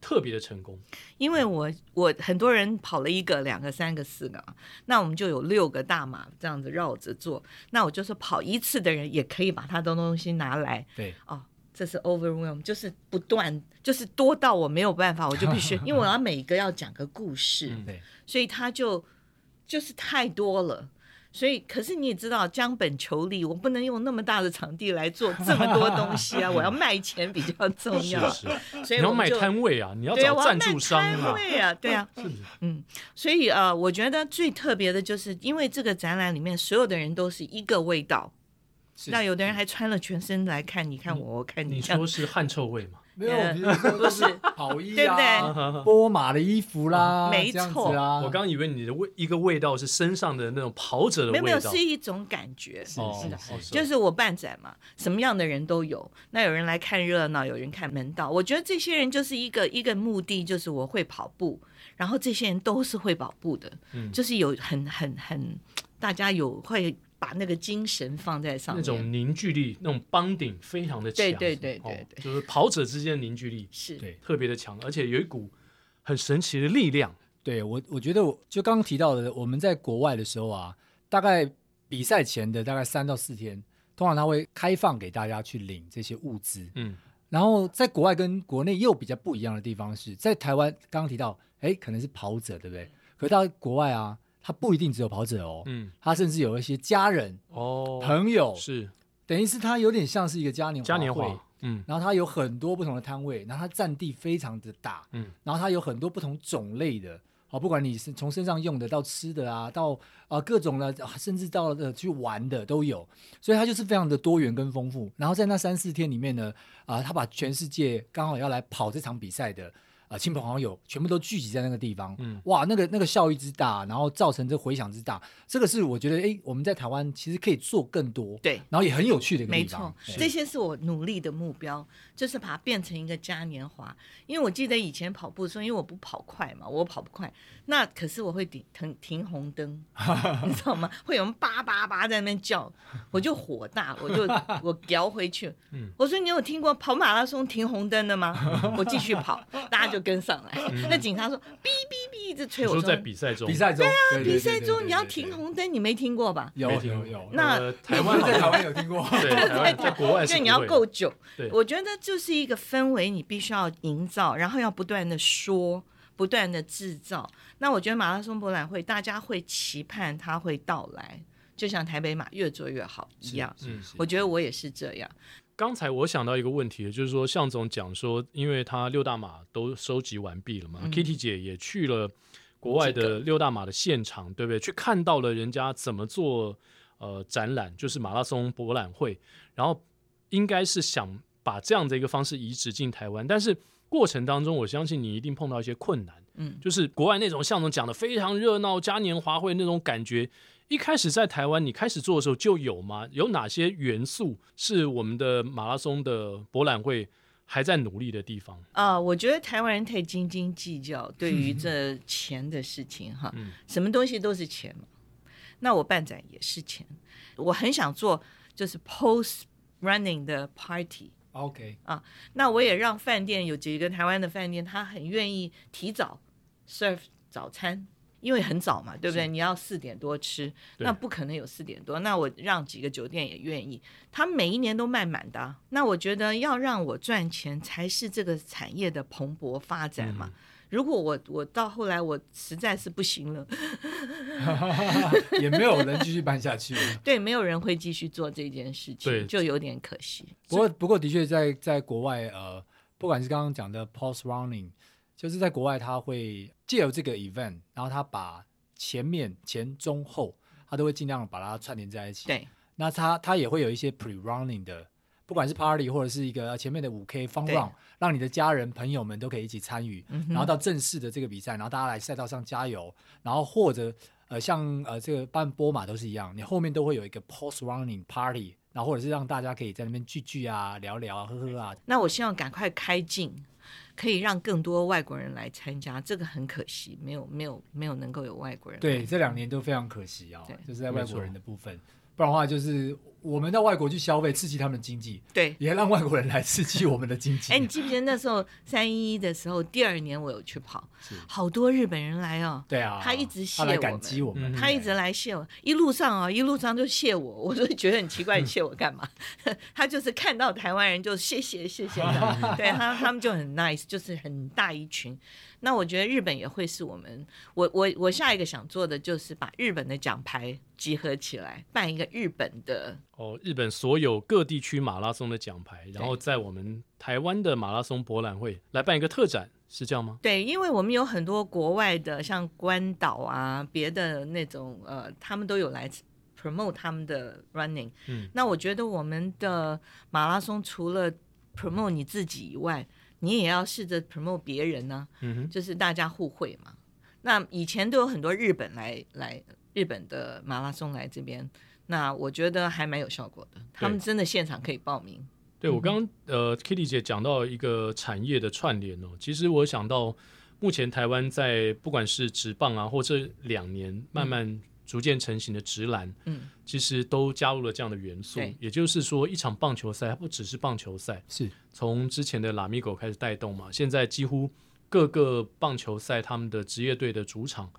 [SPEAKER 1] 特别的成功？
[SPEAKER 3] 因为我我很多人跑了一个、两个、三个、四个，那我们就有六个大马这样子绕着做。那我就是跑一次的人也可以把他的东西拿来。对，哦，这是 overwhelm，就是不断，就是多到我没有办法，我就必须，因为我要每一个要讲个故事，对，所以他就。就是太多了，所以可是你也知道，将本求利，我不能用那么大的场地来做这么多东西啊！我要卖钱比较重要，是是，
[SPEAKER 1] 所以你要卖摊位啊，你要找赞助商啊，
[SPEAKER 3] 摊位啊，对啊，是嗯，所以呃，我觉得最特别的就是，因为这个展览里面所有的人都是一个味道，是那有的人还穿了全身来看，你看我，我看你，
[SPEAKER 1] 你说是汗臭味吗？
[SPEAKER 2] 没有，比如说
[SPEAKER 3] 不是
[SPEAKER 2] 跑衣啊，
[SPEAKER 3] 对不对？
[SPEAKER 2] 波马的衣服啦，
[SPEAKER 3] 没错
[SPEAKER 2] 啊。
[SPEAKER 1] 我刚以为你的味一个味道是身上的那种跑者的味道，
[SPEAKER 3] 没有，是一种感觉。
[SPEAKER 2] 是是的，
[SPEAKER 3] 就是我办展嘛，什么样的人都有。那有人来看热闹，有人看门道。我觉得这些人就是一个一个目的，就是我会跑步，然后这些人都是会跑步的，嗯，就是有很很很，大家有会。把那个精神放在上面，
[SPEAKER 1] 那种凝聚力，那种 bonding 非常的强，
[SPEAKER 3] 对对对对，对、
[SPEAKER 1] 哦，就是跑者之间的凝聚力
[SPEAKER 3] 是
[SPEAKER 1] 对特别的强，而且有一股很神奇的力量。
[SPEAKER 2] 对我，我觉得我就刚刚提到的，我们在国外的时候啊，大概比赛前的大概三到四天，通常他会开放给大家去领这些物资。嗯，然后在国外跟国内又比较不一样的地方是在台湾，刚刚提到，哎，可能是跑者，对不对？可是到国外啊。他不一定只有跑者哦，嗯，他甚至有一些家人哦，朋友
[SPEAKER 1] 是，
[SPEAKER 2] 等于是他有点像是一个嘉年
[SPEAKER 1] 嘉年华，嗯，
[SPEAKER 2] 然后他有很多不同的摊位，然后他占地非常的大，嗯，然后他有很多不同种类的，好，不管你是从身上用的到吃的啊，到啊、呃、各种的，甚至到了去玩的都有，所以他就是非常的多元跟丰富。然后在那三四天里面呢，啊、呃，他把全世界刚好要来跑这场比赛的。啊，亲朋好友全部都聚集在那个地方，嗯，哇，那个那个效益之大，然后造成这回响之大，这个是我觉得，哎，我们在台湾其实可以做更多，
[SPEAKER 3] 对，
[SPEAKER 2] 然后也很有趣的一个地方。
[SPEAKER 3] 没错，这些是我努力的目标，就是把它变成一个嘉年华。因为我记得以前跑步的时候，因为我不跑快嘛，我跑不快，那可是我会停停停红灯，你知道吗？会有人叭叭叭在那边叫，我就火大，我就 我摇回去，嗯，我说你有听过跑马拉松停红灯的吗？我继续跑，大家。就跟上来，嗯、那警察说哔哔哔一直催我
[SPEAKER 1] 说，在比赛中，
[SPEAKER 2] 比赛中，
[SPEAKER 3] 对啊，比赛中你要停红灯，你没听过吧？
[SPEAKER 2] 有有有。
[SPEAKER 3] 那、
[SPEAKER 1] 呃、台湾在台湾有听过，对，在在国外是，
[SPEAKER 3] 就你要够久。
[SPEAKER 1] 对，
[SPEAKER 3] 我觉得就是一个氛围，你必须要营造，然后要不断的说，不断的制造。那我觉得马拉松博览会，大家会期盼它会到来，就像台北马越做越好一样。嗯，我觉得我也是这样。
[SPEAKER 1] 刚才我想到一个问题，就是说向总讲说，因为他六大马都收集完毕了嘛，嗯，Kitty 姐也去了国外的六大马的现场，对不对？去看到了人家怎么做呃展览，就是马拉松博览会，然后应该是想把这样的一个方式移植进台湾，但是过程当中，我相信你一定碰到一些困难，嗯，就是国外那种向总讲的非常热闹嘉年华会那种感觉。一开始在台湾，你开始做的时候就有吗？有哪些元素是我们的马拉松的博览会还在努力的地方？
[SPEAKER 3] 啊、呃，我觉得台湾人太斤斤计较，对于 这钱的事情哈，嗯、什么东西都是钱嘛。那我办展也是钱，我很想做就是 post running 的 party。
[SPEAKER 2] OK
[SPEAKER 3] 啊，那我也让饭店有几个台湾的饭店，他很愿意提早 serve 早餐。因为很早嘛，对不对？你要四点多吃，那不可能有四点多。那我让几个酒店也愿意，他们每一年都卖满的。那我觉得要让我赚钱，才是这个产业的蓬勃发展嘛。嗯、如果我我到后来我实在是不行了，
[SPEAKER 2] 也没有人继续办下去。
[SPEAKER 3] 对，没有人会继续做这件事情，就有点可惜。
[SPEAKER 2] 不过不过的确在在国外，呃，不管是刚刚讲的 post running。就是在国外，他会借由这个 event，然后他把前面、前、中、后，他都会尽量把它串联在一起。
[SPEAKER 3] 对，
[SPEAKER 2] 那他他也会有一些 pre-running 的，不管是 party 或者是一个前面的五 K fun run，让你的家人朋友们都可以一起参与。嗯、然后到正式的这个比赛，然后大家来赛道上加油，然后或者呃像呃这个办波马都是一样，你后面都会有一个 post running party，然后或者是让大家可以在那边聚聚啊、聊聊啊、喝喝啊。
[SPEAKER 3] 那我希望赶快开进。可以让更多外国人来参加，这个很可惜，没有没有没有能够有外国人。
[SPEAKER 2] 对，这两年都非常可惜啊、哦，对。就是在外国人的部分，不然的话就是。我们到外国去消费，刺激他们的经济，
[SPEAKER 3] 对，
[SPEAKER 2] 也让外国人来刺激我们的经济。
[SPEAKER 3] 哎，你记不记得那时候三一一的时候，第二年我有去跑，好多日本人来哦。
[SPEAKER 2] 对啊，
[SPEAKER 3] 他一直谢
[SPEAKER 2] 我们，他感激我们，
[SPEAKER 3] 他一直来谢我，一路上啊，一路上就谢我，我就觉得很奇怪，你谢我干嘛？他就是看到台湾人就谢谢谢谢的，对他他们就很 nice，就是很大一群。那我觉得日本也会是我们，我我我下一个想做的就是把日本的奖牌集合起来，办一个日本的
[SPEAKER 1] 哦，日本所有各地区马拉松的奖牌，然后在我们台湾的马拉松博览会来办一个特展，是这样吗？
[SPEAKER 3] 对，因为我们有很多国外的，像关岛啊，别的那种呃，他们都有来 promote 他们的 running。嗯，那我觉得我们的马拉松除了 promote 你自己以外，你也要试着 promote 别人呢、啊，嗯哼，就是大家互惠嘛。那以前都有很多日本来来日本的马拉松来这边，那我觉得还蛮有效果的。他们真的现场可以报名。
[SPEAKER 1] 对，我刚刚呃，Kitty 姐讲到一个产业的串联哦，其实我想到目前台湾在不管是职棒啊，或这两年慢慢逐渐成型的直篮，嗯，其实都加入了这样的元素。也就是说，一场棒球赛它不只是棒球赛，
[SPEAKER 2] 是
[SPEAKER 1] 从之前的拉米狗开始带动嘛，现在几乎各个棒球赛他们的职业队的主场。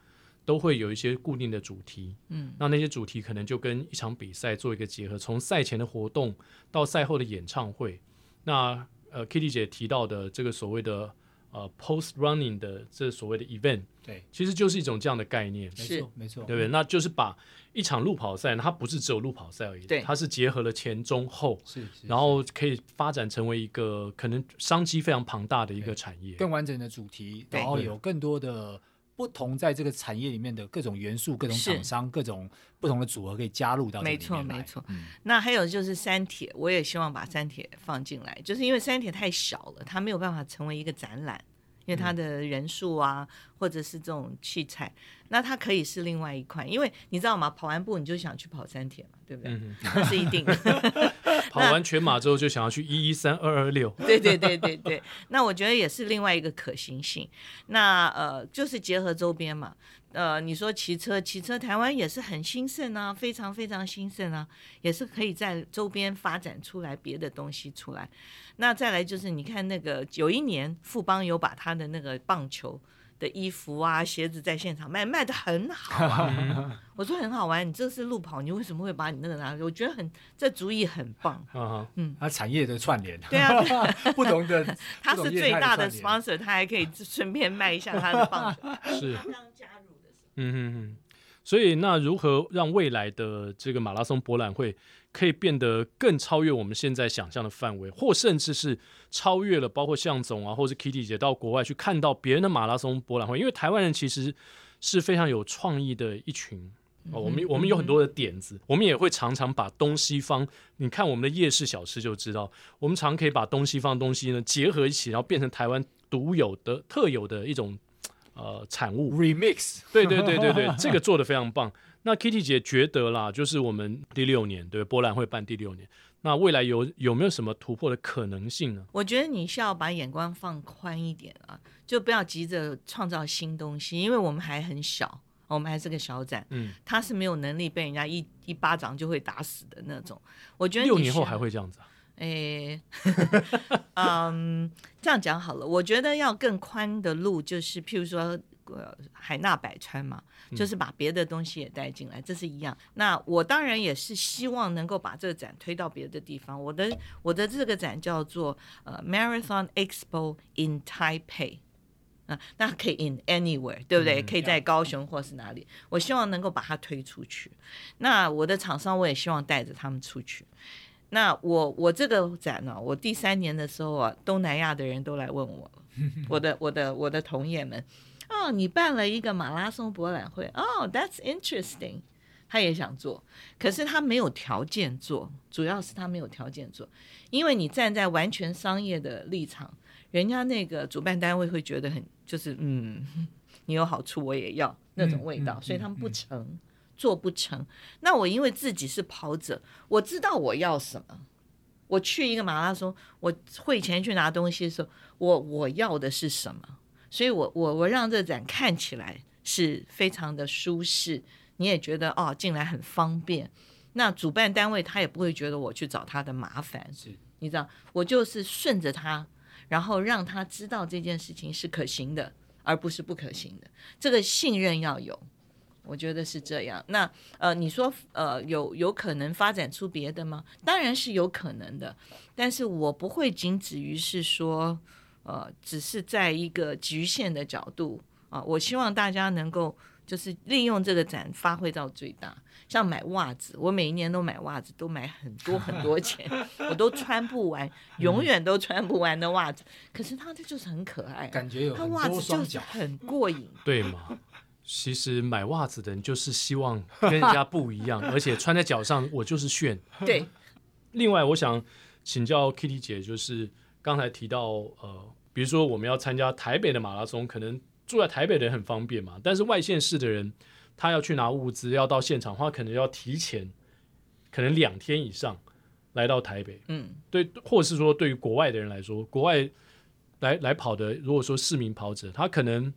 [SPEAKER 1] 都会有一些固定的主题，嗯，那那些主题可能就跟一场比赛做一个结合，从赛前的活动到赛后的演唱会。那呃，Kitty 姐提到的这个所谓的呃 post running 的这所谓的 event，
[SPEAKER 2] 对，
[SPEAKER 1] 其实就是一种这样的概念，
[SPEAKER 2] 没错，没错，
[SPEAKER 1] 对不对？那就是把一场路跑赛，它不是只有路跑赛而已，
[SPEAKER 3] 对，
[SPEAKER 1] 它是结合了前中后，
[SPEAKER 2] 是，是，是，
[SPEAKER 1] 然后可以发展成为一个可能商机非常庞大的一个产业，
[SPEAKER 2] 更完整的主题，然后有更多的。不同在这个产业里面的各种元素、各种厂商、各种不同的组合可以加入到这里面。
[SPEAKER 3] 没错，没错。嗯，那还有就是三铁，我也希望把三铁放进来，就是因为三铁太小了，它没有办法成为一个展览，因为它的人数啊，或者是这种器材，那它可以是另外一块。因为你知道吗？跑完步你就想去跑三铁嘛，对不对？嗯，那是一定的。
[SPEAKER 1] 跑完全马之后就想要去一一三二二六，
[SPEAKER 3] 对对对对对。那我觉得也是另外一个可行性。那呃，就是结合周边嘛。呃，你说骑车，骑车台湾也是很兴盛啊，非常非常兴盛啊，也是可以在周边发展出来别的东西出来。那再来就是你看那个有一年富邦有把他的那个棒球。的衣服啊，鞋子在现场卖，卖的很好啊。我说很好玩，你这是路跑，你为什么会把你那个拿？我觉得很，这主意很棒。
[SPEAKER 2] 嗯嗯，它产业的串联。
[SPEAKER 3] 对啊，
[SPEAKER 2] 不同的，
[SPEAKER 3] 他是最大的 sponsor，他还可以顺便卖一下他的棒球。
[SPEAKER 1] 是。加入的时候。嗯嗯嗯。所以，那如何让未来的这个马拉松博览会可以变得更超越我们现在想象的范围，或甚至是超越了包括向总啊，或是 Kitty 姐到国外去看到别人的马拉松博览会？因为台湾人其实是非常有创意的一群哦，我们我们有很多的点子，我们也会常常把东西方，你看我们的夜市小吃就知道，我们常可以把东西方东西呢结合一起，然后变成台湾独有的特有的一种。呃，产物
[SPEAKER 2] remix，
[SPEAKER 1] 对对对对对，这个做的非常棒。那 Kitty 姐觉得啦，就是我们第六年对波兰会办第六年，那未来有有没有什么突破的可能性呢？
[SPEAKER 3] 我觉得你需要把眼光放宽一点啊，就不要急着创造新东西，因为我们还很小，我们还是个小展，嗯，他是没有能力被人家一一巴掌就会打死的那种。我觉得
[SPEAKER 1] 六年后还会这样子啊。
[SPEAKER 3] 诶，嗯，这样讲好了。我觉得要更宽的路，就是譬如说，呃，海纳百川嘛，就是把别的东西也带进来，这是一样。那我当然也是希望能够把这个展推到别的地方。我的我的这个展叫做呃 Marathon Expo in Taipei，啊，那可以 in anywhere，对不对？可以在高雄或是哪里。我希望能够把它推出去。那我的厂商，我也希望带着他们出去。那我我这个展呢，我第三年的时候啊，东南亚的人都来问我，我的我的我的同业们，哦，你办了一个马拉松博览会，哦，That's interesting，他也想做，可是他没有条件做，主要是他没有条件做，因为你站在完全商业的立场，人家那个主办单位会觉得很就是嗯，你有好处我也要那种味道，所以他们不成。做不成，那我因为自己是跑者，我知道我要什么。我去一个马拉松，我汇钱去拿东西的时候，我我要的是什么？所以我我我让这展看起来是非常的舒适，你也觉得哦进来很方便。那主办单位他也不会觉得我去找他的麻烦，是你知道，我就是顺着他，然后让他知道这件事情是可行的，而不是不可行的。这个信任要有。我觉得是这样。那呃，你说呃，有有可能发展出别的吗？当然是有可能的。但是我不会仅止于是说，呃，只是在一个局限的角度啊、呃。我希望大家能够就是利用这个展发挥到最大。像买袜子，我每一年都买袜子，都买很多很多钱，我都穿不完，永远都穿不完的袜子。可是它这就是很可爱，
[SPEAKER 2] 感觉有
[SPEAKER 3] 它袜子就是很过瘾，
[SPEAKER 1] 对吗？其实买袜子的人就是希望跟人家不一样，而且穿在脚上我就是炫。
[SPEAKER 3] 对。
[SPEAKER 1] 另外，我想请教 Kitty 姐，就是刚才提到呃，比如说我们要参加台北的马拉松，可能住在台北的人很方便嘛，但是外县市的人他要去拿物资，要到现场的话，可能要提前，可能两天以上来到台北。嗯，对，或是说对于国外的人来说，国外来来跑的，如果说市民跑者，他可能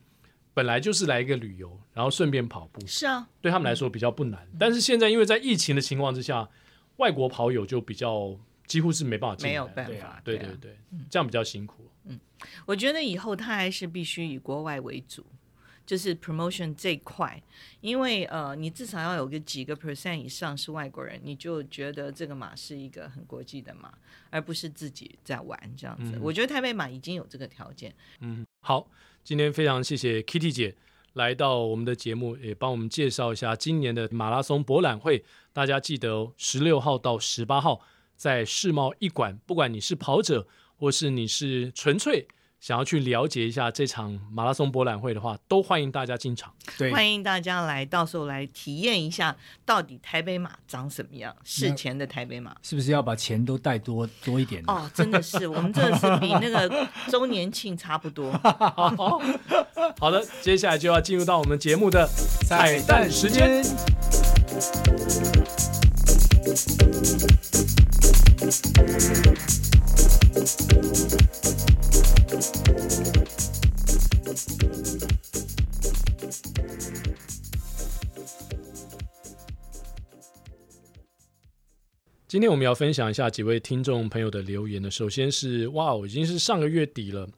[SPEAKER 1] 本来就是来一个旅游，然后顺便跑步。
[SPEAKER 3] 是啊，
[SPEAKER 1] 对他们来说比较不难。嗯，但是现在因为在疫情的情况之下，外国跑友就比较。几乎是没办法进来，
[SPEAKER 3] 没有办法，
[SPEAKER 1] 对对对，这样比较辛苦。
[SPEAKER 3] 嗯，我觉得以后他还是必须以国外为主，就是 promotion 这一块，因为呃，你至少要有个几个 percent 以上是外国人，你就觉得这个马是一个很国际的马，而不是自己在玩这样子。嗯，我觉得台北马已经有这个条件。
[SPEAKER 1] 嗯，好，今天非常谢谢 Kitty 姐来到我们的节目，也帮我们介绍一下今年的马拉松博览会。大家记得哦，十六号到十八号。在世贸一馆，不管你是跑者，或是你是纯粹想要去了解一下这场马拉松博览会的话，都欢迎大家进场。
[SPEAKER 3] 对，欢迎大家来，到时候来体验一下到底台北马长什么样。事前的台北马
[SPEAKER 2] 是不是要把钱都带多多一点？
[SPEAKER 3] 哦，真的是，我们这是比那个周年庆差不多。
[SPEAKER 1] 好，好的，接下来就要进入到我们节目的彩蛋时间。今天我们要分享一下几位听众朋友的留言呢。首先是哇哦，已经是上个月底了，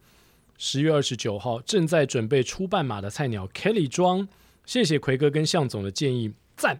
[SPEAKER 1] 十月二十九号，正在准备初半马的菜鸟 Kelly 庄，谢谢奎哥跟向总的建议，赞。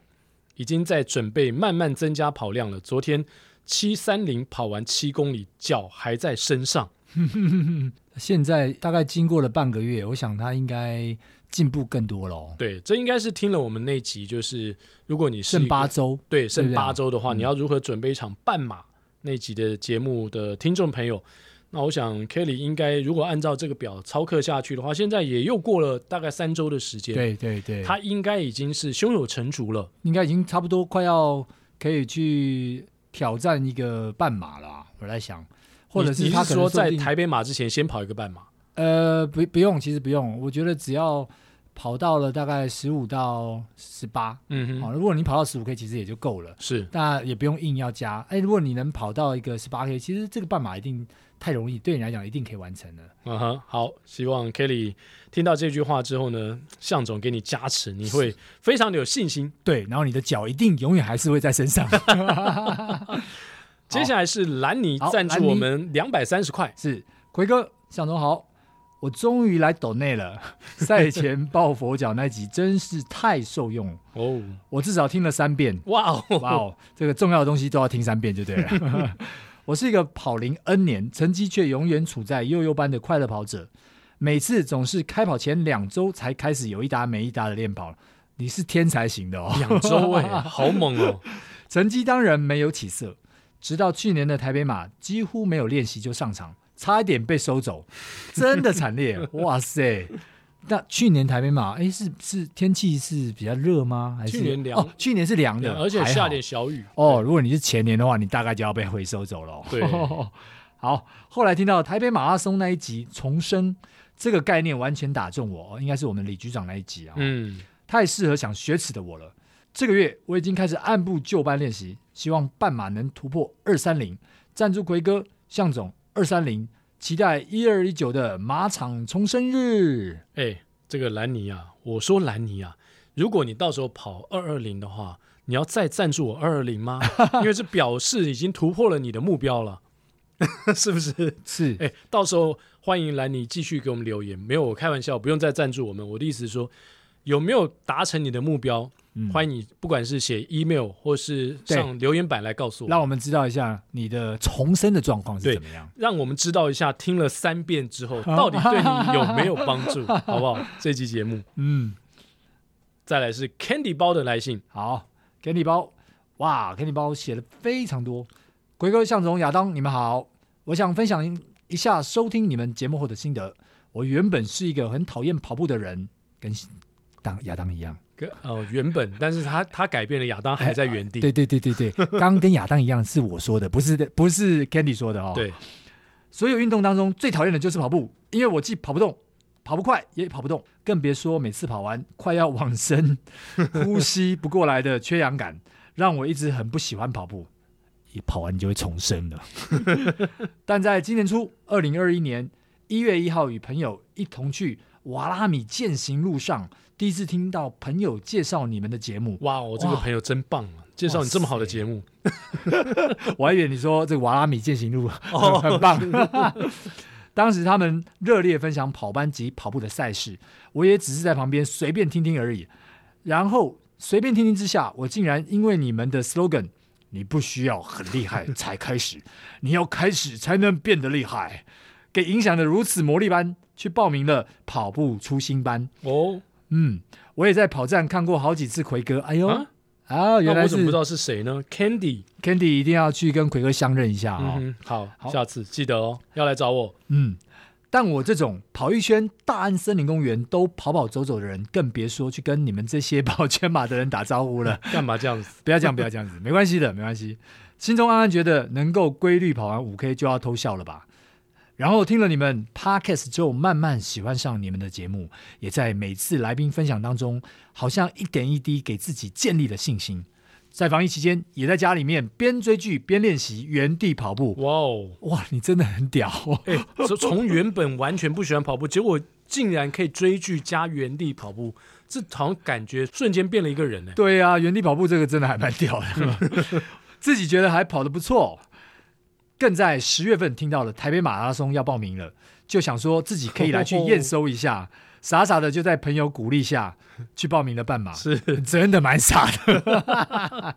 [SPEAKER 1] 已经在准备慢慢增加跑量了。昨天七三零跑完七公里，脚还在身上。
[SPEAKER 2] 现在大概经过了半个月，我想他应该进步更多了。
[SPEAKER 1] 对，这应该是听了我们那集，就是如果你
[SPEAKER 2] 剩八周，
[SPEAKER 1] 对，剩八周的话，你要如何准备一场半马那集的节目的听众朋友。那我想，Kelly 应该如果按照这个表操课下去的话，现在也又过了大概三周的时间。
[SPEAKER 2] 对对对，
[SPEAKER 1] 他应该已经是胸有成竹了，
[SPEAKER 2] 应该已经差不多快要可以去挑战一个半马啦。我在想，或者是他
[SPEAKER 1] 说在台北马之前先跑一个半马？
[SPEAKER 2] 呃，不，不用，其实不用。我觉得只要跑到了大概十五到十八，嗯哼，好，如果你跑到十五 K，其实也就够了。
[SPEAKER 1] 是，
[SPEAKER 2] 那也不用硬要加。哎，如果你能跑到一个十八 K，其实这个半马一定。太容易，对你来讲一定可以完成的。
[SPEAKER 1] 嗯哼，好，希望 Kelly 听到这句话之后呢，向总给你加持，你会非常的有信心。
[SPEAKER 2] 对，然后你的脚一定永远还是会在身上。
[SPEAKER 1] 接下来是兰尼赞助我们两百三十块，
[SPEAKER 2] 是奎哥，向总好，我终于来抖内了。赛前抱佛脚那集真是太受用哦，我至少听了三遍。哇哦哇哦，这个重要的东西都要听三遍就对了。我是一个跑龄 N 年，成绩却永远处在幼幼班的快乐跑者，每次总是开跑前两周才开始有一搭没一搭的练跑。你是天才型的哦，
[SPEAKER 1] 两周哎，好猛哦！
[SPEAKER 2] 成绩当然没有起色，直到去年的台北马几乎没有练习就上场，差一点被收走，真的惨烈！哇塞！那去年台北马，哎，是是天气是比较热吗？还是
[SPEAKER 1] 去年凉？
[SPEAKER 2] 哦，去年是凉的，
[SPEAKER 1] 而且下点小雨。
[SPEAKER 2] 哦，如果你是前年的话，你大概就要被回收走了。
[SPEAKER 1] 对，
[SPEAKER 2] 好，后来听到台北马拉松那一集重生这个概念，完全打中我，应该是我们李局长那一集啊。嗯，太适合想雪耻的我了。这个月我已经开始按部就班练习，希望半马能突破二三零。赞助奎哥、向总二三零。期待一二一九的马场重生日。
[SPEAKER 1] 哎，这个兰尼啊，我说兰尼啊，如果你到时候跑二二零的话，你要再赞助我二二零吗？因为这表示已经突破了你的目标了，是不是？
[SPEAKER 2] 是。
[SPEAKER 1] 哎，到时候欢迎兰尼继续给我们留言。没有，我开玩笑，不用再赞助我们。我的意思是说，有没有达成你的目标？嗯、欢迎你，不管是写 email 或是上留言板来告诉我，
[SPEAKER 2] 让我们知道一下你的重生的状况是怎么样。
[SPEAKER 1] 让我们知道一下听了三遍之后 到底对你有没有帮助，好不好？这期节目，嗯，再来是 Candy 包的来信，
[SPEAKER 2] 好，Candy 包，哇，Candy 包写了非常多。鬼哥、向总、亚当，你们好，我想分享一下收听你们节目后的心得。我原本是一个很讨厌跑步的人，跟当亚当一样。
[SPEAKER 1] 哦，原本，但是他他改变了，亚当还在原地。
[SPEAKER 2] 对对对对对，刚跟亚当一样，是我说的，不是不是 Candy 说的哦。
[SPEAKER 1] 对，
[SPEAKER 2] 所有运动当中最讨厌的就是跑步，因为我既跑不动，跑不快，也跑不动，更别说每次跑完快要往生，呼吸不过来的缺氧感，让我一直很不喜欢跑步。一跑完你就会重生了。但在今年初，二零二一年一月一号，与朋友一同去瓦拉米践行路上，第一次听到朋友介绍你们的节目。
[SPEAKER 1] 哇，我这个朋友真棒啊！介绍你这么好的节目，
[SPEAKER 2] 我还以为你说这个瓦拉米践行路 哦很棒。当时他们热烈分享跑班及跑步的赛事，我也只是在旁边随便听听而已。然后随便听听之下，我竟然因为你们的 slogan。你不需要很厉害才开始，你要开始才能变得厉害。给影响的如此魔力般，去报名了跑步初心班。哦，嗯，我也在跑站看过好几次奎哥。哎呦，啊，
[SPEAKER 1] 啊原来我怎么不知道是谁呢
[SPEAKER 2] ？Candy，Candy 一定要去跟奎哥相认一下啊、哦嗯！
[SPEAKER 1] 好，好，下次记得哦，要来找我。
[SPEAKER 2] 嗯。但我这种跑一圈大安森林公园都跑跑走走的人，更别说去跟你们这些跑全马的人打招呼了。
[SPEAKER 1] 干嘛这样子？
[SPEAKER 2] 不要这样，不要这样子，没关系的，没关系。心中暗暗觉得，能够规律跑完五 K 就要偷笑了吧？然后听了你们 Podcast 之后，慢慢喜欢上你们的节目，也在每次来宾分享当中，好像一点一滴给自己建立了信心。在防疫期间，也在家里面边追剧边练习原地跑步。哇哦，哇，你真的很屌！
[SPEAKER 1] 哎、欸，从原本完全不喜欢跑步，结果竟然可以追剧加原地跑步，这好像感觉瞬间变了一个人呢。
[SPEAKER 2] 对啊，原地跑步这个真的还蛮屌的，自己觉得还跑得不错。更在十月份听到了台北马拉松要报名了，就想说自己可以来去验收一下。哦 傻傻的就在朋友鼓励下去报名了半马，
[SPEAKER 1] 是
[SPEAKER 2] 真的蛮傻的。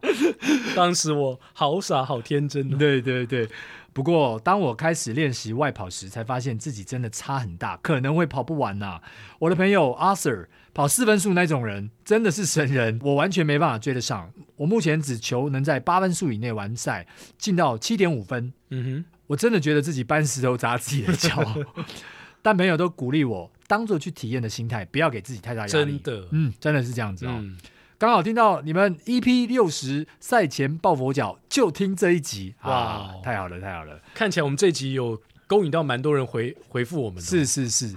[SPEAKER 1] 当时我好傻好天真的。
[SPEAKER 2] 对对对，不过当我开始练习外跑时，才发现自己真的差很大，可能会跑不完呐、啊。我的朋友 Arthur 跑四分速那种人真的是神人，我完全没办法追得上。我目前只求能在八分速以内完赛，进到七点五分。嗯哼，我真的觉得自己搬石头砸自己的脚。但朋友都鼓励我，当做去体验的心态，不要给自己太大压力。
[SPEAKER 1] 真的，
[SPEAKER 2] 嗯，真的是这样子哦。嗯、刚好听到你们 EP 六十赛前抱佛脚，就听这一集，哇、啊，太好了，太好了！
[SPEAKER 1] 看起来我们这一集有勾引到蛮多人回回复我们的。
[SPEAKER 2] 是是是，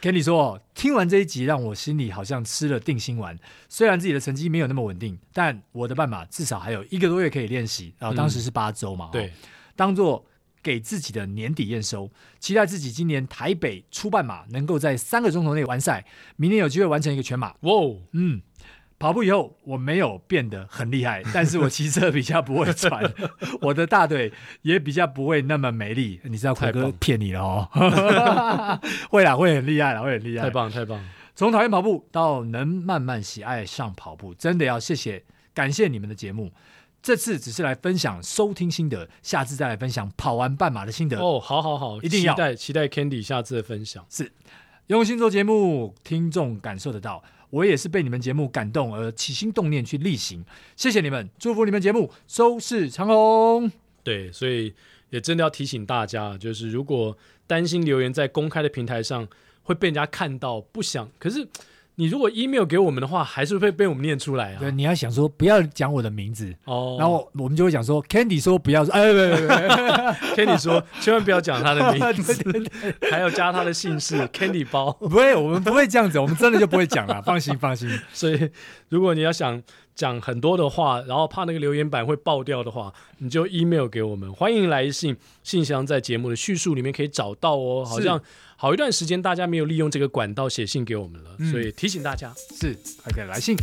[SPEAKER 2] 跟你 说，听完这一集，让我心里好像吃了定心丸。虽然自己的成绩没有那么稳定，但我的半马至少还有一个多月可以练习。然后当时是八周嘛，嗯、对，当做。给自己的年底验收，期待自己今年台北初半马能够在三个钟头内完赛，明年有机会完成一个全马。哇、哦，嗯，跑步以后我没有变得很厉害，但是我骑车比较不会喘，我的大腿也比较不会那么没力。你知道魁哥骗你了哦，会啦，会很厉害啦，会很厉害。
[SPEAKER 1] 太棒，太棒！
[SPEAKER 2] 从讨厌跑步到能慢慢喜爱上跑步，真的要谢谢，感谢你们的节目。这次只是来分享收听心得，下次再来分享跑完半马的心得
[SPEAKER 1] 哦。好好好，一定要期待期待 Candy 下次的分享。
[SPEAKER 2] 是用心做节目，听众感受得到，我也是被你们节目感动而起心动念去例行。谢谢你们，祝福你们节目收视长虹。
[SPEAKER 1] 对，所以也真的要提醒大家，就是如果担心留言在公开的平台上会被人家看到，不想可是。你如果 email 给我们的话，还是会被我们念出来啊？
[SPEAKER 2] 对，你要想说不要讲我的名字哦，然后我们就会讲说，Candy 说不要说，哎，对对对
[SPEAKER 1] ，Candy 说千万不要讲他的名字，对对对，还要加他的姓氏，Candy 包，
[SPEAKER 2] 不会，我们不会这样子，我们真的就不会讲了，放心放心。
[SPEAKER 1] 所以如果你要想讲很多的话，然后怕那个留言板会爆掉的话，你就 email 给我们，欢迎来信，信箱在节目的叙述里面可以找到哦，好像。好一段时间，大家没有利用这个管道写信给我们了，嗯、所以提醒大家
[SPEAKER 2] 是还可以来信。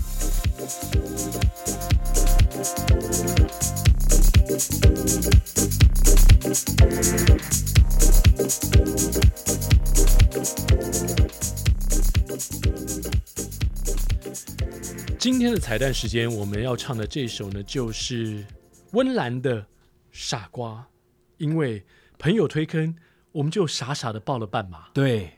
[SPEAKER 1] 今天的彩蛋时间，我们要唱的这首呢，就是温岚的《傻瓜》，因为朋友推坑。我们就傻傻的报了半马，
[SPEAKER 2] 对，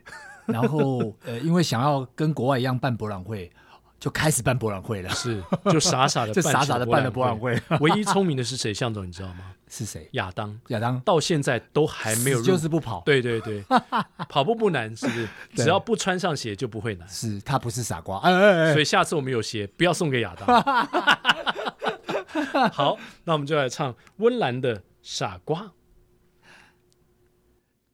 [SPEAKER 2] 然后呃，因为想要跟国外一样办博览会，就开始办博览会了，
[SPEAKER 1] 是，就傻傻的，
[SPEAKER 2] 就傻傻的办了博览会。
[SPEAKER 1] 唯一聪明的是谁？向总，你知道吗？
[SPEAKER 2] 是谁？
[SPEAKER 1] 亚当，
[SPEAKER 2] 亚当
[SPEAKER 1] 到现在都还没有，
[SPEAKER 2] 就是不跑。
[SPEAKER 1] 对对对，跑步不难，是不是？只要不穿上鞋就不会难。
[SPEAKER 2] 是他不是傻瓜，
[SPEAKER 1] 哎哎哎，所以下次我们有鞋，不要送给亚当。好，那我们就来唱温岚的《傻瓜》。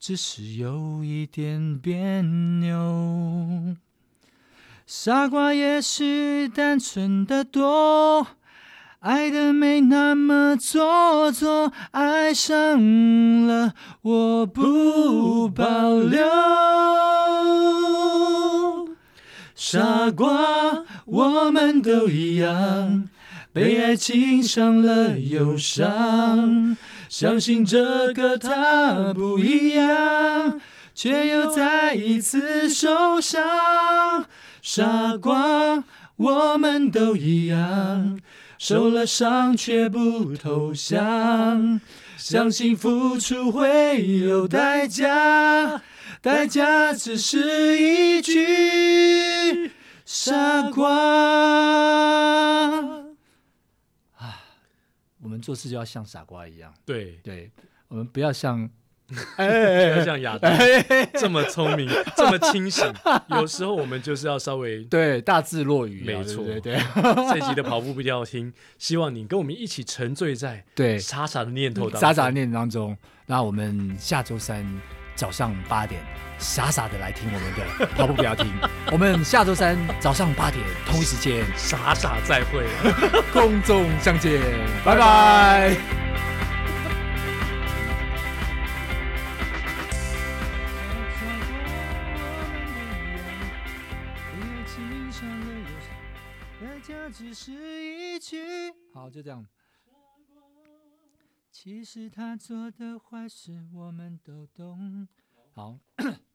[SPEAKER 4] 只是有一点别扭，傻瓜也许单纯的多，爱的没那么做作，爱上了我不保留。傻瓜，我们都一样，被爱情伤了忧伤。相信这个他不一样，却又再一次受伤。傻瓜，我们都一样，受了伤却不投降。相信付出会有代价，代价只是一句傻瓜。我们做事就要像傻瓜一样，
[SPEAKER 1] 对
[SPEAKER 4] 对，我们不要像，
[SPEAKER 1] 不要像亚当 这么聪明，这么清醒。有时候我们就是要稍微
[SPEAKER 4] 对大智若愚，
[SPEAKER 1] 没错，
[SPEAKER 4] 对对。
[SPEAKER 1] 这一集的跑步不要听，希望你跟我们一起沉醉在对傻傻的念头当中，
[SPEAKER 4] 傻傻的念头当中。那我们下周三早上八点。傻傻的来听我们的跑步不要停，我们下周三早上八点同一时间
[SPEAKER 1] 傻傻再会，
[SPEAKER 4] 空中相见，拜拜。好，就这样。其实他做的坏事我们都懂。好。